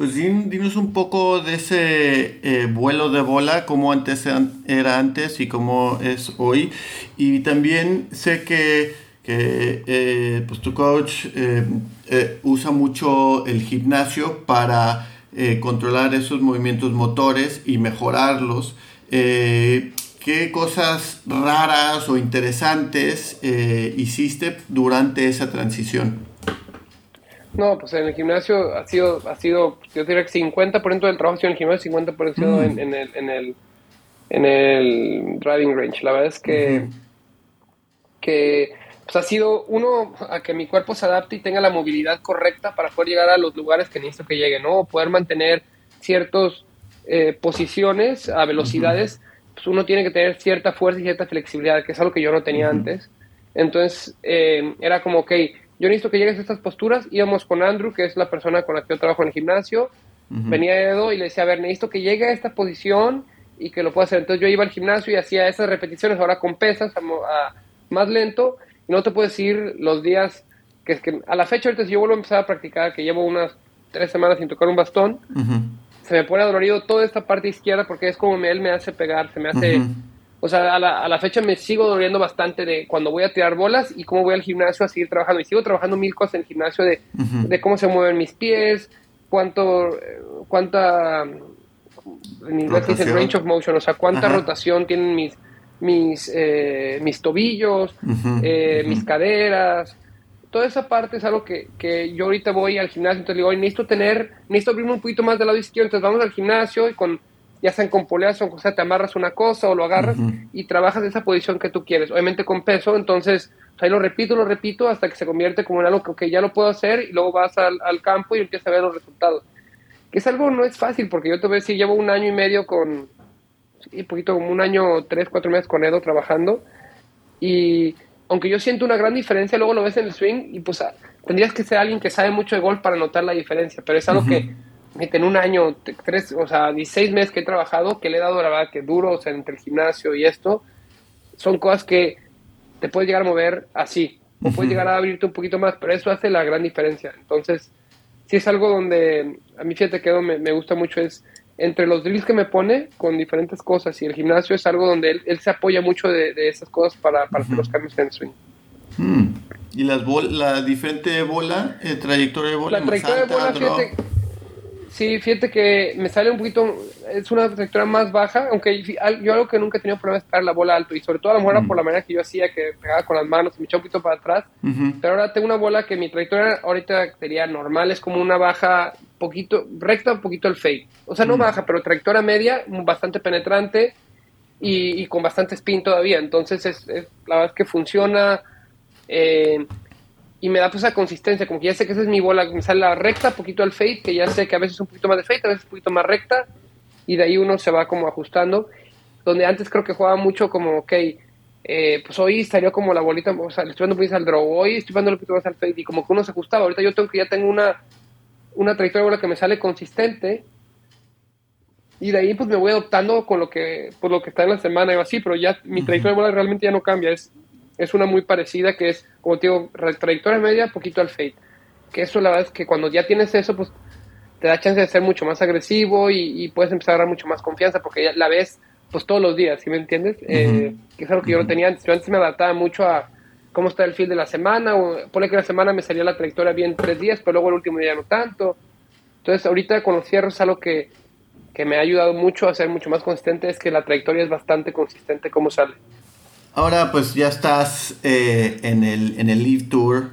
Pues dinos un poco de ese eh, vuelo de bola, cómo antes era antes y cómo es hoy. Y también sé que, eh, pues tu coach eh, usa mucho el gimnasio para controlar esos movimientos motores y mejorarlos. ¿Qué cosas raras o interesantes hiciste durante esa transición? No, pues en el gimnasio ha sido, ha sido yo diría que 50% del trabajo ha sido en el gimnasio, 50% mm. en, en, el, en, el, en el driving range. La verdad es que, que pues ha sido uno a que mi cuerpo se adapte y tenga la movilidad correcta para poder llegar a los lugares que necesito que llegue, ¿no? Poder mantener ciertas eh, posiciones a velocidades, pues uno tiene que tener cierta fuerza y cierta flexibilidad, que es algo que yo no tenía antes. Entonces, eh, era como, ok, yo necesito que llegues a estas posturas. Íbamos con Andrew, que es la persona con la que yo trabajo en el gimnasio. Venía Edo y le decía, a ver, necesito que llegue a esta posición y que lo puedo hacer. Entonces yo iba al gimnasio y hacía esas repeticiones ahora con pesas, a, más lento, y no te puedo decir los días que es que a la fecha ahorita si yo vuelvo a empezar a practicar, que llevo unas tres semanas sin tocar un bastón, se me pone adolorido toda esta parte izquierda porque es como él me hace pegar, se me hace... O sea, a la, a la, fecha me sigo doliendo bastante de cuando voy a tirar bolas y cómo voy al gimnasio a seguir trabajando. Y sigo trabajando mil cosas en el gimnasio de, de cómo se mueven mis pies, cuánto, cuánta, en inglés dicen range of motion, o sea, cuánta rotación tienen mis, mis, eh, mis tobillos, eh, mis caderas, toda esa parte es algo que, que, yo ahorita voy al gimnasio, entonces digo, necesito tener, necesito abrirme un poquito más del lado izquierdo, entonces vamos al gimnasio y con, ya sean con poleas o sea, te amarras una cosa o lo agarras y trabajas esa posición que tú quieres, obviamente con peso, entonces ahí lo repito, lo repito hasta que se convierte como en algo que ya lo puedo hacer y luego vas al, al, campo y empiezas a ver los resultados. Que es algo no es fácil porque yo te voy a decir, llevo un año y medio con, y poquito como un año, tres, cuatro meses con Edo trabajando y aunque yo siento una gran diferencia, luego lo ves en el swing y pues ah, tendrías que ser alguien que sabe mucho de golf para notar la diferencia, pero es algo que en un año, tres, o sea, 16 meses que he trabajado, que le he dado la verdad que duro, o sea, entre el gimnasio y esto, son cosas que te puedes llegar a mover así, o puedes llegar a abrirte un poquito más, pero eso hace la gran diferencia. Entonces, si es algo donde a mí fíjate que me, me gusta mucho, es entre los drills que me pone con diferentes cosas y el gimnasio es algo donde él, él se apoya mucho de, de, esas cosas para, para hacer los cambios en el swing. Hmm. ¿Y las bol la diferente bola, eh, trayectoria de bola? La trayectoria de bola, fíjate, sí, fíjate que me sale un poquito, es una trayectoria más baja, aunque yo algo que nunca he tenido problema es pegar la bola alto, y sobre todo a lo mejor por la manera que yo hacía, que pegaba con las manos, y me echaba un poquito para atrás, pero ahora tengo una bola que mi trayectoria ahorita sería normal, es como una baja poquito, recta, un poquito el fade. O sea, no baja, pero trayectoria media, bastante penetrante y, y con bastante spin todavía. Entonces, es, la verdad es que funciona eh, y me da pues esa consistencia, como que ya sé que esa es mi bola, me sale la recta, poquito al fade, que ya sé que a veces un poquito más de fade, a veces un poquito más recta, y de ahí uno se va como ajustando. Donde antes creo que jugaba mucho como, ok, eh, pues hoy salió como la bolita, o sea, le estoy dando un poquito al draw, hoy estoy dando un poquito más al fade, y como que uno se ajustaba. Ahorita yo tengo que ya tengo una una trayectoria bola que me sale consistente y de ahí pues me voy adoptando con lo que por lo que está en la semana y así, pero ya mi trayectoria bola realmente ya no cambia, es, es una muy parecida que es, como te digo, trayectoria media, poquito al fade. Que eso la verdad es que cuando ya tienes eso, pues te da chance de ser mucho más agresivo y, puedes empezar a dar mucho más confianza porque ya la ves pues todos los días, ¿sí me entiendes? eh, que es algo que yo no tenía antes. Yo antes me adaptaba mucho a, cómo está el field de la semana, o pone que la semana me salía la trayectoria bien tres días, pero luego el último día no tanto. Entonces, ahorita con los cierres algo que, que me ha ayudado mucho a ser mucho más consistente es que la trayectoria es bastante consistente como sale. Ahora pues ya estás eh, en, el, en el Live Tour.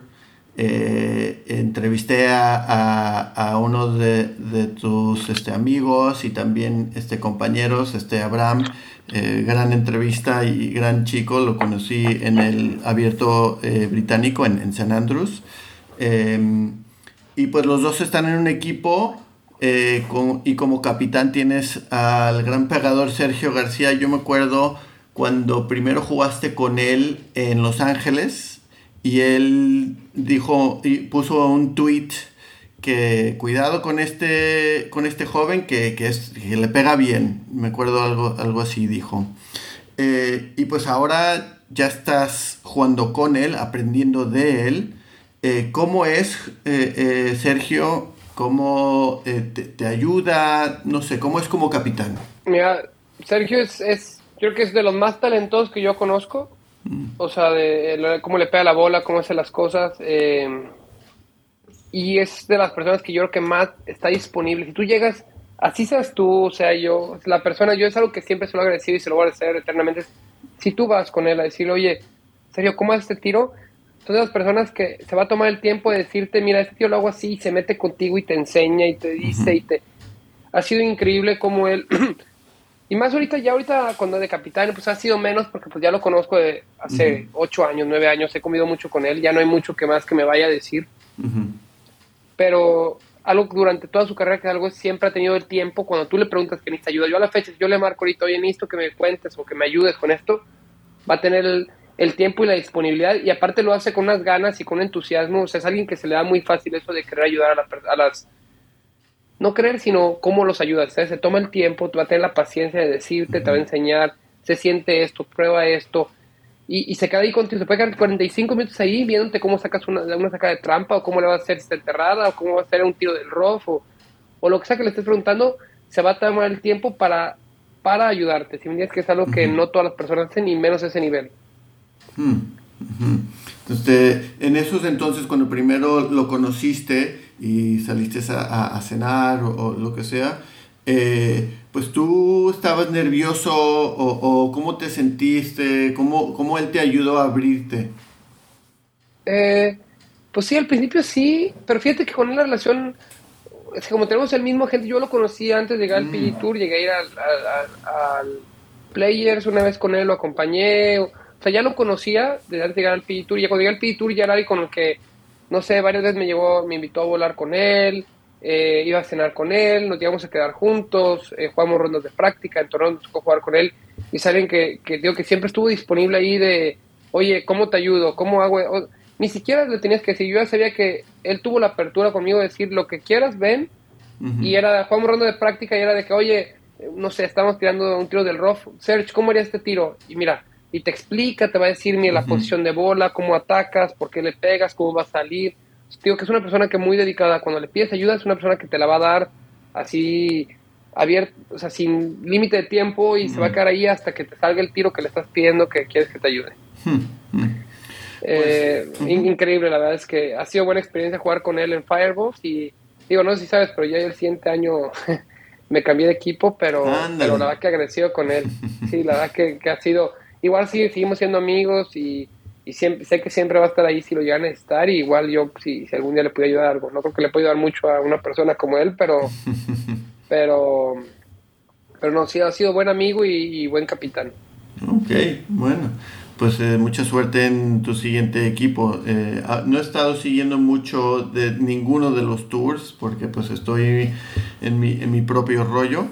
Eh, entrevisté a, a, a uno de, de, tus este, amigos y también este, compañeros, este Abraham, eh, gran entrevista y gran chico, lo conocí en el abierto británico en, en, San Andrews. Eh, y pues los dos están en un equipo con, y como capitán tienes al gran pegador Sergio García. Yo me acuerdo cuando primero jugaste con él en Los Ángeles y él dijo y puso un tweet que cuidado con este, con este joven que, que, es, que le pega bien. Me acuerdo algo, algo así dijo. Eh, y pues ahora ya estás jugando con él, aprendiendo de él. Eh, ¿Cómo es, eh, Sergio? ¿Cómo te, ayuda? No sé, ¿cómo es como capitán? Mira, Sergio es creo que es de los más talentosos que yo conozco. Mm. O sea, de, de, cómo le pega la bola, cómo hace las cosas. Eh, y es de las personas que yo creo que más está disponible. Si tú llegas, así seas tú, o sea, yo, la persona, yo es algo que siempre se lo agradecido y se lo voy a agradecer eternamente. Si tú vas con él a decirle, oye, serio, ¿cómo haces este tiro? Son de las personas que se va a tomar el tiempo de decirte, mira, este tío lo hago así, y se mete contigo y te enseña y te dice uh -huh. y te... Ha sido increíble como él... [clears throat] y más ahorita, ya ahorita cuando de capitán, pues ha sido menos porque pues ya lo conozco de hace ocho uh -huh. años, nueve años, he comido mucho con él, ya no hay mucho que más que me vaya a decir. Uh -huh pero algo durante toda su carrera que algo siempre ha tenido el tiempo cuando tú le preguntas que necesita ayuda. Yo a la fecha, yo le marco ahorita, oye, necesito que me cuentes o que me ayudes con esto, va a tener el, el, tiempo y la disponibilidad y aparte lo hace con unas ganas y con entusiasmo. O sea, es alguien que se le da muy fácil eso de querer ayudar a, la, a las no creer, sino cómo los ayudas. Se toma el tiempo, va a tener la paciencia de decirte, te va a enseñar, se siente esto, prueba esto, y, se queda ahí contigo. Se puede quedar 45 minutos ahí viéndote cómo sacas una, una sacada de trampa, o cómo le va a hacer si está enterrada, o cómo va a hacer un tiro del rough, o, o lo que sea que le estés preguntando, se va a tomar el tiempo para, para ayudarte. Si me dices que es algo que no todas las personas hacen, ni menos ese nivel. Entonces, en esos entonces, cuando primero lo conociste y saliste a, cenar o, lo que sea, eh, pues tú estabas nervioso o, cómo te sentiste, cómo, cómo él te ayudó a abrirte. Eh, pues sí, al principio sí, pero fíjate que con la relación es como tenemos el mismo gente, yo lo conocí antes de llegar al mm. PG Tour, llegué a ir al, Players una vez con él, lo acompañé, o, sea, ya lo conocía desde antes de llegar al PG Tour, y cuando llegué al PG Tour ya era alguien con el que, no sé, varias veces me llevó, me invitó a volar con él, eh, iba a cenar con él, nos íbamos a quedar juntos, eh, jugamos rondas de práctica, en Toronto tocó jugar con él, y saben que, que digo que siempre estuvo disponible ahí de, oye, ¿cómo te ayudo? ¿Cómo hago? ni siquiera le tenías que decir, yo ya sabía que él tuvo la apertura conmigo de decir lo que quieras, ven, y era, jugamos ronda de práctica y era de que, oye, no sé, estamos tirando un tiro del rough, Serge, ¿cómo haría este tiro? Y mira, y te explica, te va a decir, mira, la posición de bola, cómo atacas, por qué le pegas, cómo va a salir. Digo que es una persona que muy dedicada, cuando le pides ayuda es una persona que te la va a dar así abierto, o sea, sin límite de tiempo y se va a quedar ahí hasta que te salga el tiro que le estás pidiendo que quieres que te ayude. Eh, pues, increíble, la verdad es que ha sido buena experiencia jugar con él en Firebox y digo, no sé si sabes, pero ya el siguiente año [laughs] me cambié de equipo, pero, pero la verdad que agradecido con él. Sí, la verdad que, ha sido, igual sí, seguimos siendo amigos y, y, siempre, sé que siempre va a estar ahí si lo llegan a estar y igual yo si, si algún día le puedo ayudar algo, no creo que le pueda ayudar mucho a una persona como él, pero, [laughs] pero, pero no, sí ha sido buen amigo y, y buen capitán. Ok, bueno pues eh, mucha suerte en tu siguiente equipo. Eh, ah, no he estado siguiendo mucho de ninguno de los tours porque pues estoy en mi, en mi propio rollo.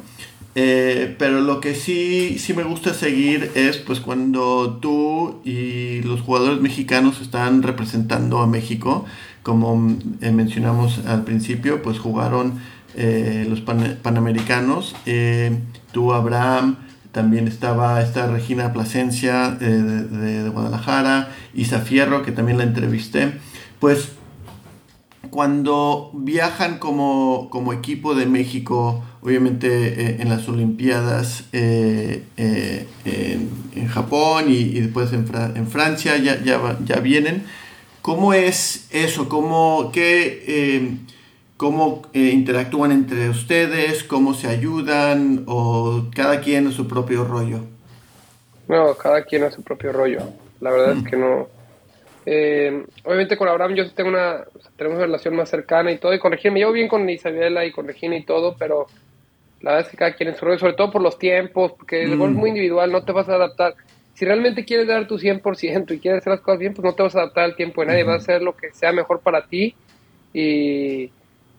Eh, pero lo que sí, sí me gusta seguir es pues cuando tú y los jugadores mexicanos están representando a México, como mencionamos al principio, pues jugaron los panamericanos, tú Abraham, también estaba esta Regina Plasencia eh, de, Guadalajara, Isa Fierro, que también la entrevisté. Pues cuando viajan como, equipo de México, obviamente eh, en las Olimpiadas eh, en, Japón y, después en, Francia, ya, ya, ya, vienen, ¿cómo es eso? ¿Cómo, qué cómo eh, interactúan entre ustedes, cómo se ayudan o cada quien a su propio rollo. No, cada quien a su propio rollo. La verdad es que no. Eh, obviamente con Abraham yo tengo una, tenemos una relación más cercana y todo, y con Regina me llevo bien con Isabela y con Regina y todo, pero la verdad es que cada quien en su rollo, sobre todo por los tiempos, porque el gol es mm. muy individual, no te vas a adaptar. Si realmente quieres dar tu 100% y quieres hacer las cosas bien, pues no te vas a adaptar al tiempo de nadie, vas a hacer lo que sea mejor para ti y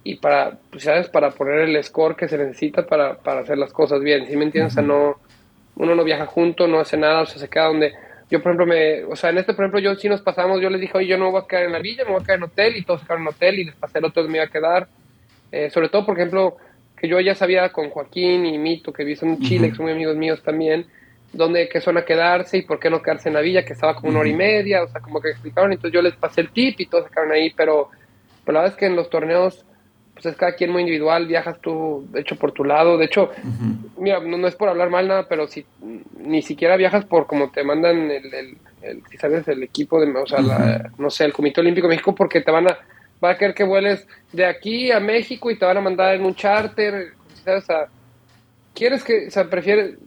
y para, pues, ¿sabes? Para poner el score que se necesita para, para hacer las cosas bien, ¿sí me entiendes? O sea, no, uno no viaja junto, no hace nada, o sea, se queda donde... Yo, por ejemplo, me, o sea, en este, por ejemplo, yo sí nos pasamos, yo les dije, oye, yo no voy a quedar en la villa, me voy a quedar en hotel, y todos quedaron en hotel, y les pasé el otro me iba a quedar. Eh, sobre todo, por ejemplo, que yo ya sabía con Joaquín y Mito, que viven en Chile, que son muy amigos míos también, dónde, qué zona quedarse y por qué no quedarse en la villa, que estaba como una hora y media, o sea, como que explicaron, entonces yo les pasé el tip y todos se quedaron ahí, pero, pero la verdad es que en los torneos pues es cada quien muy individual, viajas tú, de hecho, por tu lado. De hecho, mira, no, es por hablar mal nada, pero si ni siquiera viajas por como te mandan el, el, si sabes, el equipo de, o sea, no sé, el Comité Olímpico de México, porque te van a, va a querer que vueles de aquí a México y te van a mandar en un charter, ¿sabes? O sea, quieres que, o sea, prefieres,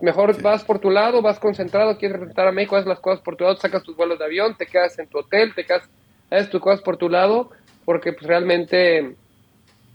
mejor vas por tu lado, vas concentrado, quieres representar a México, haces las cosas por tu lado, sacas tus vuelos de avión, te quedas en tu hotel, te quedas, haces tus cosas por tu lado, porque pues realmente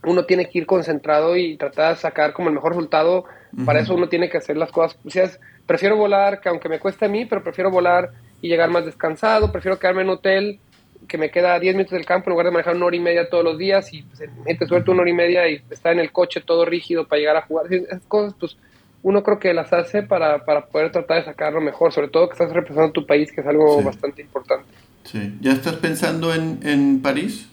uno tiene que ir concentrado y tratar de sacar como el mejor resultado. Para eso uno tiene que hacer las cosas. O sea, prefiero volar, que aunque me cueste a mí, pero prefiero volar y llegar más descansado. Prefiero quedarme en un hotel que me queda a 10 minutos del campo en lugar de manejar una hora y media todos los días y pues, gente suelta una hora y media y está en el coche todo rígido para llegar a jugar. Esas cosas, pues uno creo que las hace para, para poder tratar de sacarlo mejor, sobre todo que estás representando tu país, que es algo bastante importante. Sí. ¿Ya estás pensando en, en París?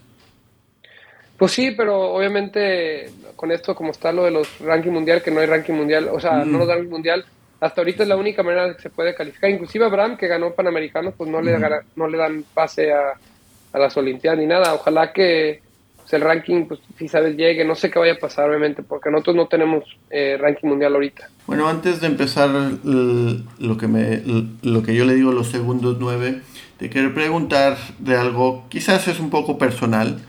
Pues sí, pero obviamente con esto como está lo de los ranking mundial, que no hay ranking mundial, o sea, no lo ranking mundial, hasta ahorita es la única manera que se puede calificar. Inclusive Abraham, que ganó Panamericanos, pues no, le, no le dan pase a, a, las Olimpiadas ni nada. Ojalá que pues, el ranking, pues si sabes, llegue. No sé qué vaya a pasar, obviamente, porque nosotros no tenemos eh, ranking mundial ahorita. Bueno, antes de empezar lo que, me, lo que yo le digo los segundos nueve, te quiero preguntar de algo, quizás es un poco personal.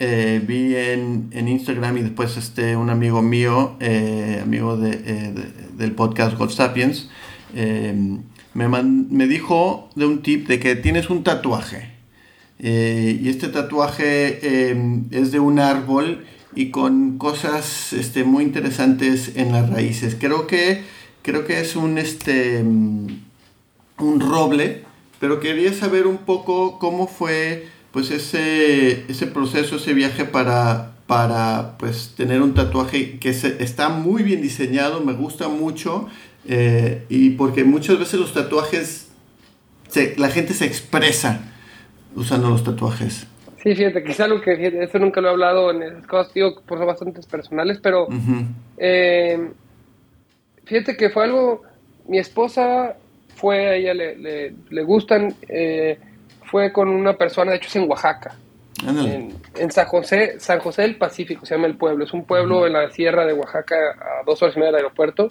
Eh, vi en, en, Instagram y después este, un amigo mío, eh, amigo de, del podcast God Sapiens, me, me dijo de un tip de que tienes un tatuaje. y este tatuaje es de un árbol y con cosas este, muy interesantes en las raíces. Creo que, creo que es un, este, un roble, pero quería saber un poco cómo fue pues ese, ese proceso, ese viaje para, para pues, tener un tatuaje que está muy bien diseñado, me gusta mucho, eh, y porque muchas veces los tatuajes, la gente se expresa usando los tatuajes. Sí, fíjate, quizá algo que, eso nunca lo he hablado en esas cosas, digo, por bastante personales, pero eh, fíjate que fue algo, mi esposa fue, a ella le, le, gustan, eh, fue con una persona, de hecho es en Oaxaca, en, San José, San José del Pacífico se llama el pueblo, es un pueblo en la sierra de Oaxaca a dos horas y media del aeropuerto,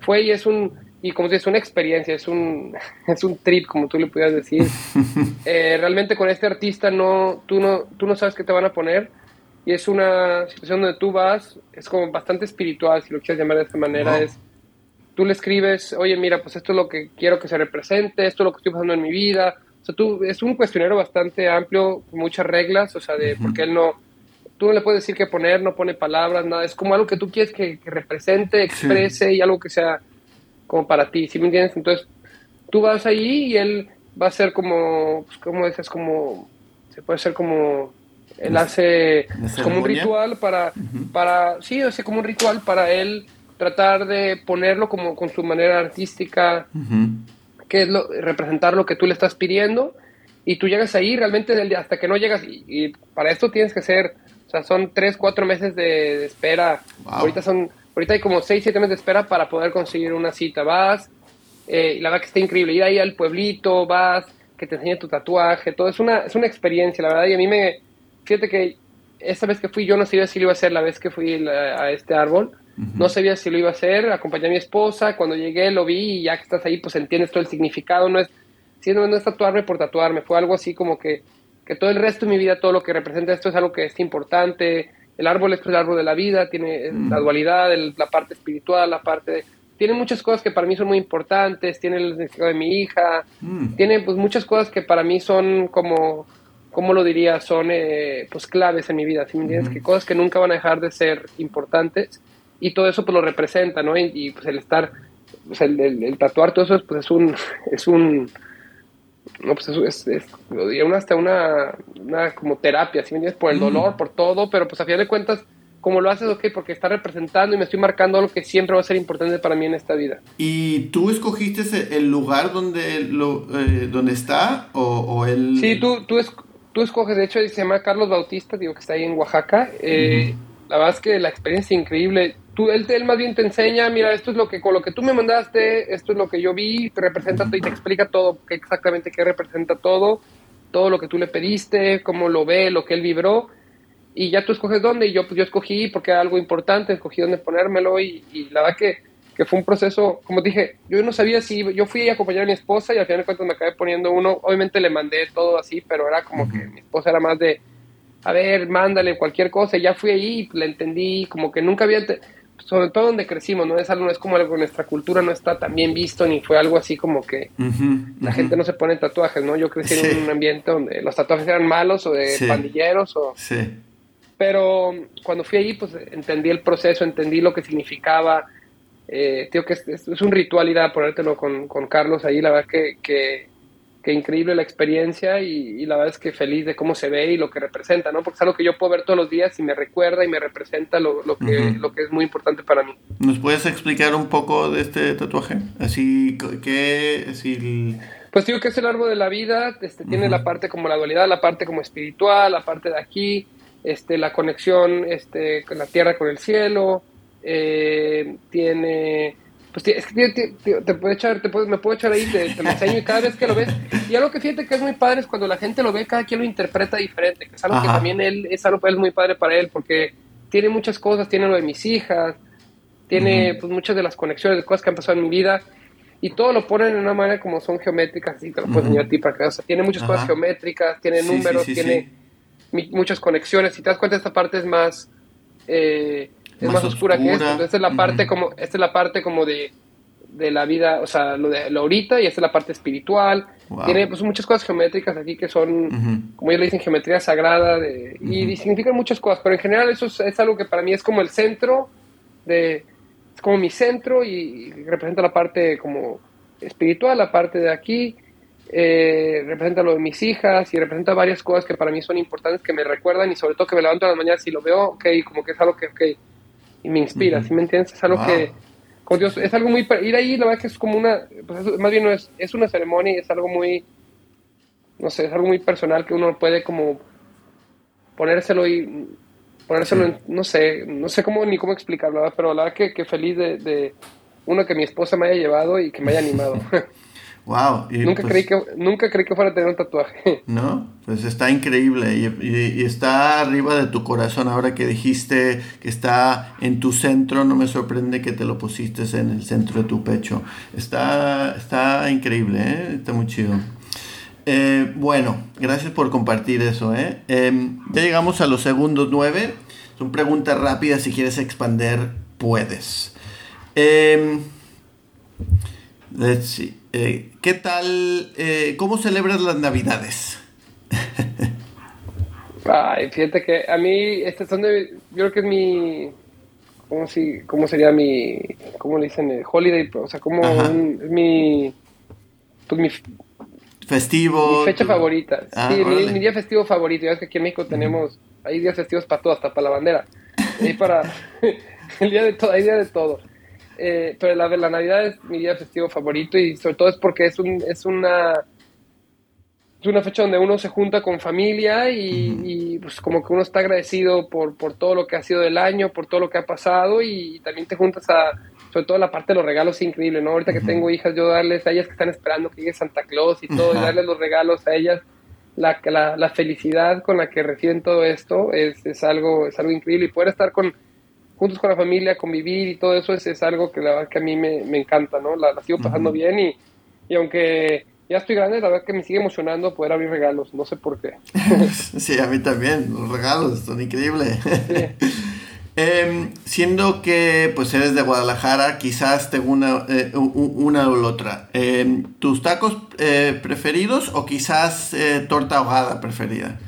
fue y es un, y como dices, es una experiencia, es un, [laughs] es un trip, como tú le pudieras decir. [laughs] Eh, realmente con este artista no tú, no, tú no sabes qué te van a poner y es una situación donde tú vas, es como bastante espiritual, si lo quieres llamar de esta manera, es tú le escribes, oye, mira, pues esto es lo que quiero que se represente, esto es lo que estoy pasando en mi vida. Sea, tú, es un cuestionario bastante amplio, con muchas reglas, o sea, de porque él no, tú no le puedes decir qué poner, no pone palabras, nada, es como algo que tú quieres que, represente, exprese y algo que sea como para ti, ¿sí me entiendes? Entonces, tú vas ahí y él va a ser como, pues, como dices, como, se puede ser como, él hace como un ritual para, para, sí, hace como un ritual para él tratar de ponerlo como con su manera artística, que es lo, representar lo que tú le estás pidiendo, y tú llegas ahí realmente hasta que no llegas, y, para esto tienes que ser, o sea, son tres, cuatro meses de, espera, ahorita son Ahorita hay como 6, 7 meses de espera para poder conseguir una cita. Vas, eh, la verdad que está increíble. Ir ahí al pueblito, vas, que te enseñe tu tatuaje, todo. Es una, es una experiencia, la verdad. Y a mí me. Fíjate que esta vez que fui, yo no sabía si lo iba a hacer la vez que fui a este árbol. No sabía si lo iba a hacer. Acompañé a mi esposa. Cuando llegué, lo vi y ya que estás ahí, pues entiendes todo el significado. No es, si no, no es tatuarme por tatuarme. Fue algo así como que, que todo el resto de mi vida, todo lo que representa esto es algo que es importante el árbol es el árbol de la vida, tiene mm. la dualidad, la parte espiritual, la parte... tiene muchas cosas que para mí son muy importantes, tiene el significado de mi hija, mm. tiene pues muchas cosas que para mí son como, ¿cómo lo diría? Son eh, pues claves en mi vida, ¿sí me entiendes? Que cosas que nunca van a dejar de ser importantes y todo eso pues lo representa, ¿no? Y, pues el estar, pues el, el, tatuar todo eso pues es un, [laughs] es un no, pues eso es, es una, hasta una, una, como terapia, si me entiendes? Por el dolor, por todo, pero pues a fin de cuentas, como lo haces, ok, porque está representando y me estoy marcando algo que siempre va a ser importante para mí en esta vida. ¿Y tú escogiste el lugar donde, lo, eh, donde está o, o él...? Sí, tú, tú, tú escoges, de hecho se llama Carlos Bautista, digo que está ahí en Oaxaca, eh, la verdad es que la experiencia es increíble. Tú, él, él, más bien te enseña, mira, esto es lo que con lo que tú me mandaste, esto es lo que yo vi, te representa y te explica todo, qué exactamente qué representa todo, todo lo que tú le pediste, cómo lo ve, lo que él vibró, y ya tú escoges dónde, y yo, pues yo escogí porque era algo importante, escogí dónde ponérmelo, y, y la verdad que, que, fue un proceso, como dije, yo no sabía si, yo fui a acompañar a mi esposa y al final de cuentas me acabé poniendo uno, obviamente le mandé todo así, pero era como que mi esposa era más de a ver, mándale cualquier cosa. ya fui ahí y la entendí, como que nunca había, sobre todo donde crecimos, ¿no? Es algo, no es como algo, nuestra cultura no está tan bien visto, ni fue algo así como que la gente no se pone tatuajes, ¿no? Yo crecí en un ambiente donde los tatuajes eran malos o de pandilleros o... Sí. Pero cuando fui allí, pues entendí el proceso, entendí lo que significaba. Eh, tío, que es, es, un ritual ir a ponértelo con, con Carlos ahí, la verdad que, que que increíble la experiencia y, la verdad es que feliz de cómo se ve y lo que representa, ¿no? Porque es algo que yo puedo ver todos los días y me recuerda y me representa lo, lo que, lo que es muy importante para mí. ¿Nos puedes explicar un poco de este tatuaje? Así que, así... Pues digo que es el árbol de la vida, este, tiene la parte como la dualidad, la parte como espiritual, la parte de aquí, este, la conexión este, con la tierra con el cielo, eh, tiene pues es que te, puede echar, te puede, me puedo echar ahí, te, lo enseño y cada vez que lo ves, y algo que fíjate que es muy padre es cuando la gente lo ve, cada quien lo interpreta diferente, que es algo que también él, es algo que es muy padre para él, porque tiene muchas cosas, tiene lo de mis hijas, tiene pues muchas de las conexiones de cosas que han pasado en mi vida, y todo lo ponen en una manera como son geométricas, así te lo puedo enseñar a ti para que, o sea, tiene muchas cosas geométricas, tiene números, tiene muchas conexiones, si te das cuenta esta parte es más... Eh, es más, oscura, que esto. esta es la parte como, esta es la parte como de, de la vida, o sea, lo de lo ahorita y esta es la parte espiritual. Tiene pues muchas cosas geométricas aquí que son, como ellos le dicen, geometría sagrada y, significan muchas cosas, pero en general eso es, algo que para mí es como el centro de, es como mi centro y, representa la parte como espiritual, la parte de aquí, eh, representa lo de mis hijas y representa varias cosas que para mí son importantes, que me recuerdan y sobre todo que me levanto a las mañanas y lo veo, ok, como que es algo que, ok, y me inspira, ¿sí me entiendes? Es algo que, con Dios, es algo muy, ir ahí la verdad que es como una, pues más bien no es, es una ceremonia y es algo muy, no sé, es algo muy personal que uno puede como ponérselo y ponérselo en, no sé, no sé cómo ni cómo explicarlo, pero la verdad que, que feliz de, de, uno que mi esposa me haya llevado y que me haya animado. [laughs] Wow. nunca, pues creí que, nunca creí que fuera a tener un tatuaje. [laughs] No, pues está increíble y, está arriba de tu corazón. Ahora que dijiste que está en tu centro, no me sorprende que te lo pusiste en el centro de tu pecho. Está, está increíble, ¿eh? está muy chido. Eh, bueno, gracias por compartir eso. ¿eh? Em, ya llegamos a los segundos nueve. Son preguntas rápidas. Si quieres expander, puedes. Eh, let's see. Eh, ¿Qué tal? Eh, ¿Cómo celebras las Navidades? Ay, fíjate que a mí, este son de, yo creo que es mi, ¿cómo, si, cómo sería mi, cómo le dicen? holiday, o sea, como es mi, pues mi festivo. Mi fecha favorita. Ah, sí, mi, día festivo favorito. Ya es que aquí en México tenemos, hay días festivos para todo, hasta para la bandera. [laughs] Y para [laughs] el día de todo, hay día de todo. Eh, pero la, la Navidad es mi día festivo favorito y sobre todo es porque es, un, es una es una fecha donde uno se junta con familia y, pues como que uno está agradecido por, por todo lo que ha sido del año, por todo lo que ha pasado y, también te juntas a, sobre todo la parte de los regalos increíble, ¿no? Ahorita que tengo hijas, yo darles a ellas que están esperando que llegue Santa Claus y todo, y darles los regalos a ellas, la, la, la, felicidad con la que reciben todo esto es, es, algo, es algo increíble y poder estar con juntos con la familia, convivir y todo eso es, es algo que la verdad que a mí me, me encanta, ¿no? La, sigo pasando bien y, y, aunque ya estoy grande, la verdad que me sigue emocionando poder abrir regalos, no sé por qué. [laughs] sí, a mí también, los regalos son increíbles. [laughs] Em, siendo que pues eres de Guadalajara, quizás tengo una, eh, una o la otra. Em, ¿Tus tacos eh, preferidos o quizás eh, torta ahogada preferida?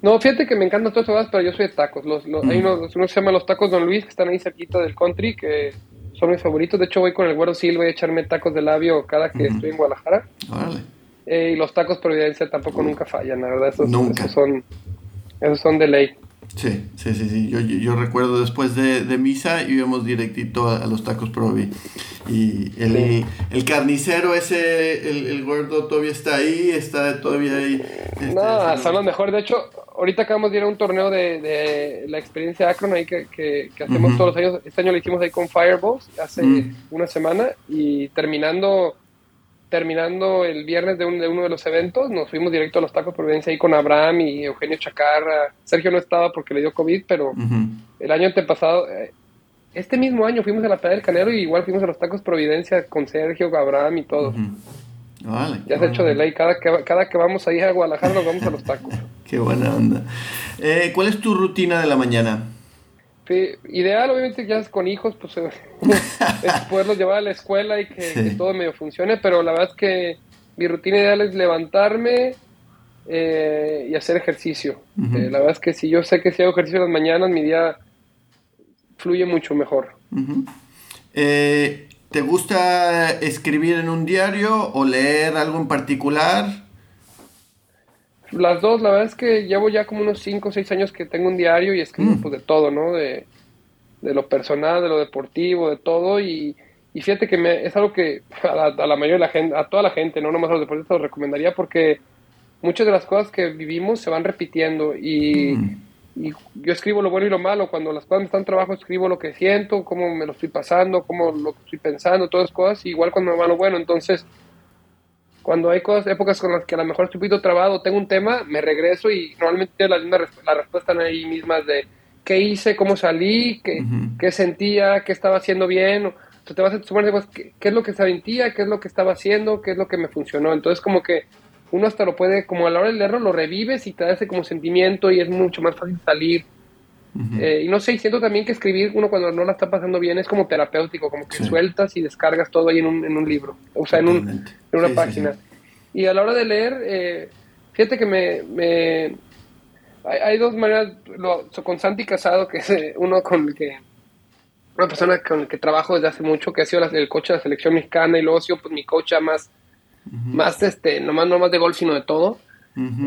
No, fíjate que me encantan todas esas pero yo soy de tacos. Los, Hay unos, uno se llama los tacos Don Luis, que están ahí cerquita del country, que son mis favoritos. De hecho, voy con el güero Silva a echarme tacos de labio cada que estoy en Guadalajara. Vale. Eh, y los tacos Providencia tampoco nunca fallan, la verdad. Esos, esos, son, esos son de ley. Sí, sí, sí, sí. Yo, yo, recuerdo después de, de, misa íbamos directito a, los tacos Provi. Y el, el carnicero ese, el, el, gordo todavía está ahí, está todavía ahí. Este, no, son los mejores. De hecho, ahorita acabamos de ir a un torneo de, de la experiencia Akron ahí que, que, hacemos todos los años. Este año lo hicimos ahí con Fireballs hace una semana y terminando terminando el viernes de, uno de los eventos, nos fuimos directo a los tacos Providencia ahí con Abraham y Eugenio Chacarra. Sergio no estaba porque le dio COVID, pero el año antepasado, eh, este mismo año fuimos a la Playa del Canero y igual fuimos a los tacos Providencia con Sergio, Abraham y todos. ya se ha hecho de ley, cada que, cada que vamos ahí a Guadalajara nos vamos a los tacos. [laughs] Qué buena onda. Eh, ¿Cuál es tu rutina de la mañana? Ideal, obviamente, ya con hijos, pues [laughs] es poderlos llevar a la escuela y que, todo medio funcione, pero la verdad es que mi rutina ideal es levantarme eh, y hacer ejercicio. Eh, la verdad es que si yo sé que si hago ejercicio en las mañanas, mi día fluye mucho mejor. Eh, ¿Te gusta escribir en un diario o leer algo en particular? Las dos, la verdad es que llevo ya como unos 5 o 6 años que tengo un diario y escribo mm. pues, de todo, ¿no? De, lo personal, de lo deportivo, de todo. Y, fíjate que me, es algo que [laughs] a la, mayoría de la gente, a toda la gente, no nomás a los deportistas, lo recomendaría porque muchas de las cosas que vivimos se van repitiendo y, mm. y yo escribo lo bueno y lo malo. Cuando las cosas me están trabajo, escribo lo que siento, cómo me lo estoy pasando, cómo lo estoy pensando, todas las cosas. igual cuando me va lo bueno. Entonces, cuando hay cosas, épocas con las que a lo mejor estoy un poquito trabado, tengo un tema, me regreso y normalmente la, la respuesta están ahí mismas de qué hice, cómo salí, qué, qué sentía, qué estaba haciendo bien. O sea, te vas a sumar pues, ¿qué, qué es lo que sentía, qué es lo que estaba haciendo, qué es lo que me funcionó. Entonces, como que uno hasta lo puede, como a la hora de leerlo, lo revives y te da ese como sentimiento y es mucho más fácil salir. Eh, y no sé, siento también que escribir uno cuando no la está pasando bien es como terapéutico, como que sueltas y descargas todo ahí en un, en un libro, o sea, en, un, en una página. y a la hora de leer, eh, fíjate que me... me hay, dos maneras, lo, con Santi Casado, que es eh, uno con el que una persona con el que trabajo desde hace mucho, que ha sido el coach de la selección mexicana y luego ha sido pues, mi coach más más este, no más, no más de golf, sino de todo.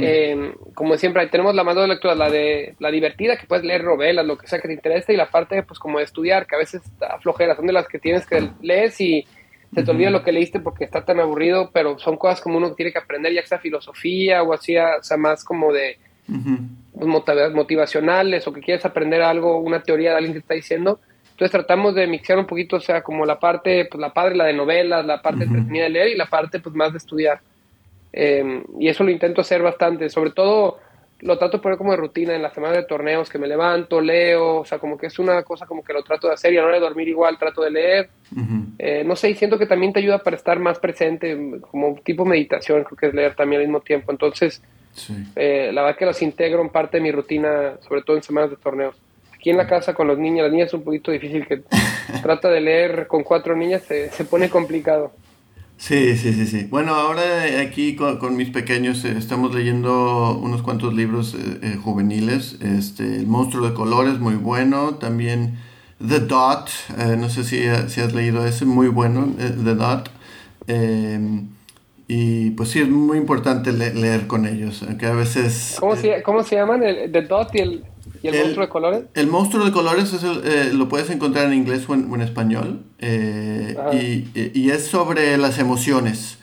Eh, como siempre, tenemos la más de lectura, la de la divertida, que puedes leer novelas, lo que sea que te interese, y la parte, pues, como de estudiar, que a veces está flojera, son de las que tienes que leer y se te olvida lo que leíste porque está tan aburrido, pero son cosas como uno tiene que aprender, ya sea filosofía o así, o sea, más como de pues, motivacionales o que quieres aprender algo, una teoría de alguien que está diciendo. Entonces tratamos de mixear un poquito, o sea, como la parte, pues la padre, la de novelas, la parte entretenida de leer y la parte, pues más de estudiar. Em, y eso lo intento hacer bastante, sobre todo lo trato de poner como de rutina en la semana de torneos, que me levanto, leo, o sea, como que es una cosa como que lo trato de hacer y a la hora de dormir igual trato de leer. Eh, no sé, y siento que también te ayuda para estar más presente, como tipo meditación, creo que es leer también al mismo tiempo. Entonces, eh, la verdad que las integro en parte de mi rutina, sobre todo en semanas de torneos aquí en la casa con los niños, las niñas es un poquito difícil que [laughs] trata de leer con cuatro niñas, se, se, pone complicado. Sí, sí, sí, sí. Bueno, ahora aquí con, con mis pequeños eh, estamos leyendo unos cuantos libros eh, eh, juveniles. Este, El monstruo de colores, muy bueno. También The Dot, no sé si, si, has leído ese, muy bueno, The Dot. Em, y pues sí, es muy importante leer con ellos, aunque a veces... ¿Cómo, se, ¿cómo se llaman? El, The Dot y el... ¿Y el, monstruo de colores? El monstruo de colores es eh, lo puedes encontrar en inglés o en, español. Eh, y, y, es sobre las emociones.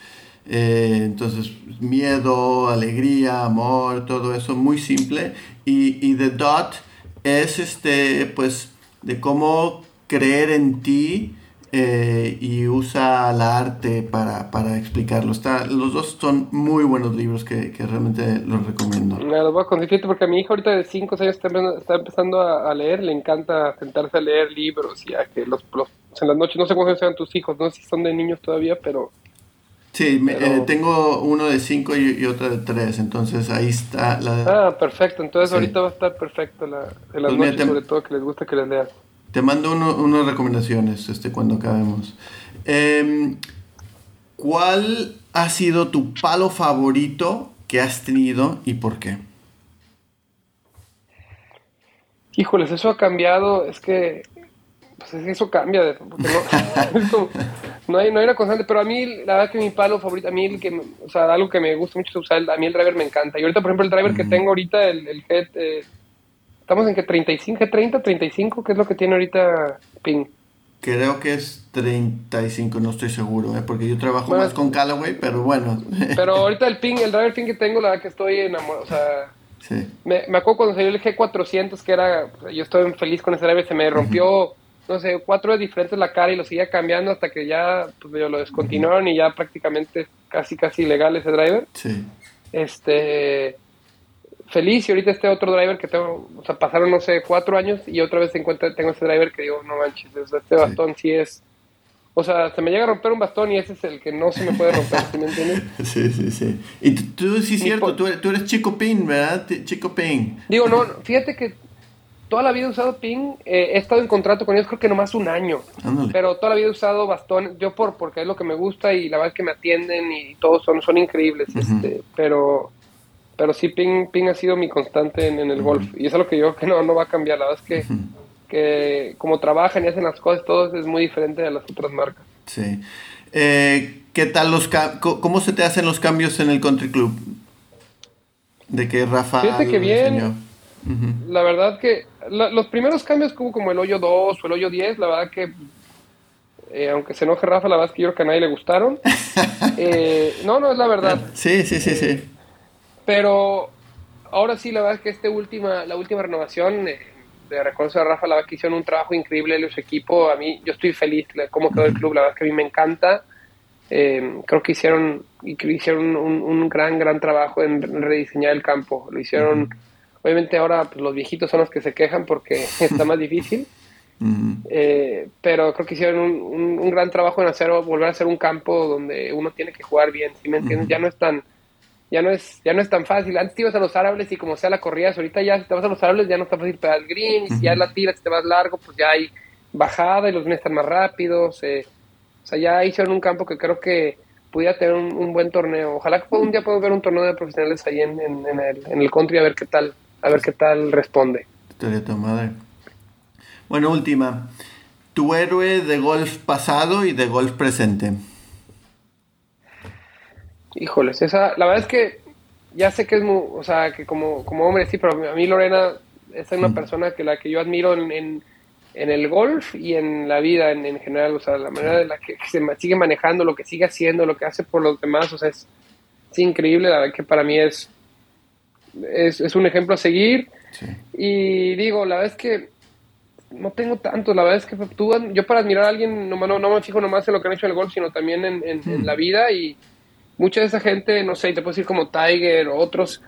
Eh, entonces, miedo, alegría, amor, todo eso, muy simple. Y, y The Dot es este, pues, de cómo creer en ti eh, y usa la arte para, para explicarlo. Está, los dos son muy buenos libros que, que realmente los recomiendo. Me los voy a conseguir porque a mi hija ahorita de 5 años está, está empezando a, leer, le encanta sentarse a leer libros y a que los, los en las noches, no sé cuántos sean tus hijos, no sé si son de niños todavía, pero... Sí, eh, tengo uno de 5 y, otro de 3, entonces ahí está la... Ah, perfecto, entonces ahorita va a estar perfecto la, en las pues noches, sobre todo que les gusta que les lean. Te mando unas recomendaciones este, cuando acabemos. Em, ¿Cuál ha sido tu palo favorito que has tenido y por qué? Híjoles, eso ha cambiado. Es que pues eso cambia. [laughs] no, hay, no hay una constante, pero a mí, la verdad que mi palo favorito, a mí, el que, o sea, algo que me gusta mucho es usar, a mí el driver me encanta. Y ahorita, por ejemplo, el driver que tengo ahorita, el, el Head eh, Estamos en que 35, 30, 35, ¿qué es lo que tiene ahorita Ping? Creo que es 35, no estoy seguro, ¿eh? porque yo trabajo más con Callaway, pero bueno. Pero [laughs] ahorita el ping, el driver ping que tengo, la verdad que estoy enamorado, o sea, sí. me, me, acuerdo cuando salió el G400, que era, yo estoy feliz con ese driver, se me rompió, no sé, cuatro veces diferentes la cara y lo seguía cambiando hasta que ya pues, lo descontinuaron y ya prácticamente casi, casi ilegal ese driver. Sí. Este feliz y ahorita este otro driver que tengo, o sea, pasaron, no sé, cuatro años y otra vez tengo ese driver que digo, no manches, este bastón sí. es... O sea, se me llega a romper un bastón y ese es el que no se me puede romper, ¿sí me entiendes? [laughs] Sí, sí, sí. Y tú, sí es cierto, tú eres, tú eres, chico pin, ¿verdad? Chico pin. Digo, no, fíjate que toda la vida he usado pin, eh, he estado en contrato con ellos creo que nomás un año. Pero toda la vida he usado bastón, yo por porque es lo que me gusta y la verdad es que me atienden y todos son, son increíbles, este, pero pero sí, Ping, Ping ha sido mi constante en, el golf. Y eso es lo que yo que no, no va a cambiar. La verdad es que, que como trabajan y hacen las cosas, todo es muy diferente de las otras marcas. Sí. Eh, ¿Qué tal los cómo se te hacen los cambios en el country club? De que Rafa. Fíjate que bien. La verdad que los primeros cambios como, como el hoyo 2 o el hoyo 10, la verdad que eh, aunque se enoje Rafa, la verdad es que yo creo que a nadie le gustaron. [laughs] Eh, no, no, es la verdad. Sí, sí, sí, sí. Pero ahora sí, la verdad es que este última, la última renovación eh, de reconocer a Rafa, la verdad que hicieron un trabajo increíble en su equipo. A mí, yo estoy feliz de cómo quedó el club, la verdad es que a mí me encanta. Eh, creo que hicieron, hicieron un, un, gran, gran trabajo en rediseñar el campo. Lo hicieron, obviamente ahora pues, los viejitos son los que se quejan porque [laughs] está más difícil. Eh, pero creo que hicieron un, un, gran trabajo en hacer volver a hacer un campo donde uno tiene que jugar bien, ¿sí me entiendes? Ya no es tan ya no es ya no es tan fácil. Antes te ibas a los árboles y como sea la corrías, ahorita ya si te vas a los árboles ya no está fácil pegar el green, y si ya la tiras, si te vas largo, pues ya hay bajada y los greens están más rápidos. Eh, o sea, ya hicieron un campo que creo que pudiera tener un, buen torneo. Ojalá que un día podamos ver un torneo de profesionales ahí en, en, el, en el country a ver qué tal, a ver qué tal responde. madre. Bueno, última. Tu héroe de golf pasado y de golf presente. Híjoles, esa, la verdad es que ya sé que es muy, o sea, que como, como hombre sí, pero a mí Lorena es una mm. persona que la que yo admiro en, en, el golf y en la vida en, general, o sea, la manera de la que, se sigue manejando, lo que sigue haciendo, lo que hace por los demás, o sea, es, increíble, la verdad que para mí es, es, es un ejemplo a seguir. Y digo, la verdad es que no tengo tanto, la verdad es que tú, yo para admirar a alguien no, no, no me fijo nomás en lo que han hecho en el golf, sino también en, en, la vida y mucha de esa gente, no sé, te puedo decir como Tiger o otros,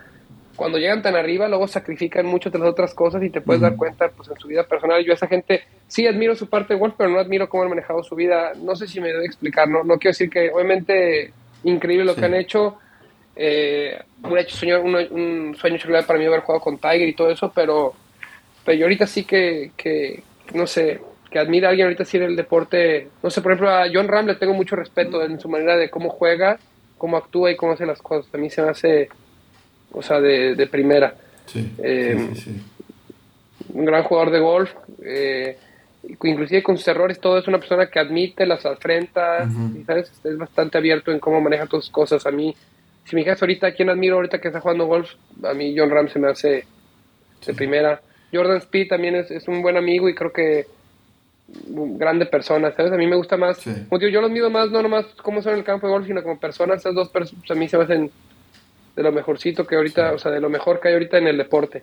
cuando llegan tan arriba luego sacrifican muchas de las otras cosas y te puedes dar cuenta pues en su vida personal. Yo a esa gente sí admiro su parte de golf, pero no admiro cómo han manejado su vida. No sé si me debo explicar, no, no quiero decir que obviamente increíble lo que han hecho. Eh, un, hecho, sueño, un, un sueño para mí haber jugado con Tiger y todo eso, pero pero yo ahorita sí que, que no sé, que admira a alguien ahorita sí en el deporte. No sé, por ejemplo, a John Ram le tengo mucho respeto en su manera de cómo juega, cómo actúa y cómo hace las cosas. A mí se me hace, o sea, de, de primera. Sí, eh, sí, Un gran jugador de golf. Eh, inclusive con sus errores, todo es una persona que admite, las afrenta, y ¿sabes? es bastante abierto en cómo maneja todas sus cosas. A mí, si me dijeras ahorita, ¿quién admiro ahorita que está jugando golf? A mí John Ram se me hace de primera. Jordan Speed también es, es un buen amigo y creo que grande persona, ¿sabes? A mí me gusta más, yo los mido más, no nomás como son en el campo de golf, sino como personas, esas dos personas a mí se me hacen de lo mejorcito que ahorita, o sea, de lo mejor que hay ahorita en el deporte.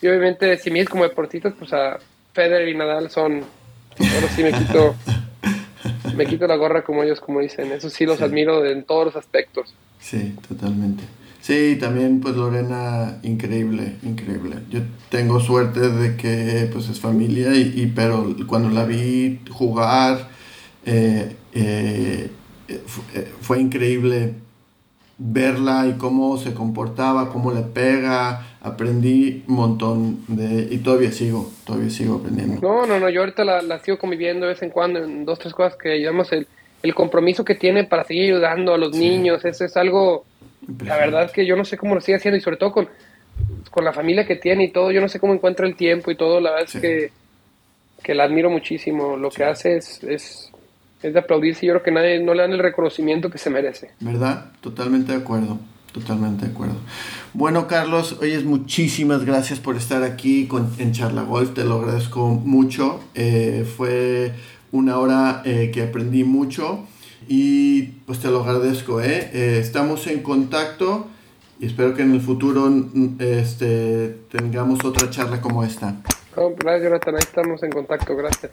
Y obviamente, si me dices como deportistas, pues a Federer y Nadal son, ahora sí me quito, [laughs] me quito la gorra como ellos, como dicen, eso sí los admiro en todos los aspectos. Sí, totalmente. Sí, también pues Lorena, increíble, increíble. Yo tengo suerte de que pues es familia, y, pero cuando la vi jugar eh, eh, eh, fue increíble verla y cómo se comportaba, cómo le pega, aprendí un montón de, y todavía sigo, todavía sigo aprendiendo. No, no, no, yo ahorita la, la sigo conviviendo de vez en cuando en dos, tres cosas que llamamos el, el compromiso que tiene para seguir ayudando a los niños, eso es algo la verdad es que yo no sé cómo lo sigue haciendo y sobre todo con, con la familia que tiene y todo, yo no sé cómo encuentra el tiempo y todo, la verdad es que, que la admiro muchísimo. Lo que hace es, es, es, de aplaudirse y yo creo que nadie no le dan el reconocimiento que se merece. ¿Verdad? Totalmente de acuerdo. Totalmente de acuerdo. Bueno, Carlos, oyes, muchísimas gracias por estar aquí con, en Charla Golf. Te lo agradezco mucho. Eh, fue una hora eh, que aprendí mucho. Y pues te lo agradezco, ¿eh? ¿eh? estamos en contacto y espero que en el futuro este, tengamos otra charla como esta. gracias, Jonathan. Estamos en contacto. Gracias.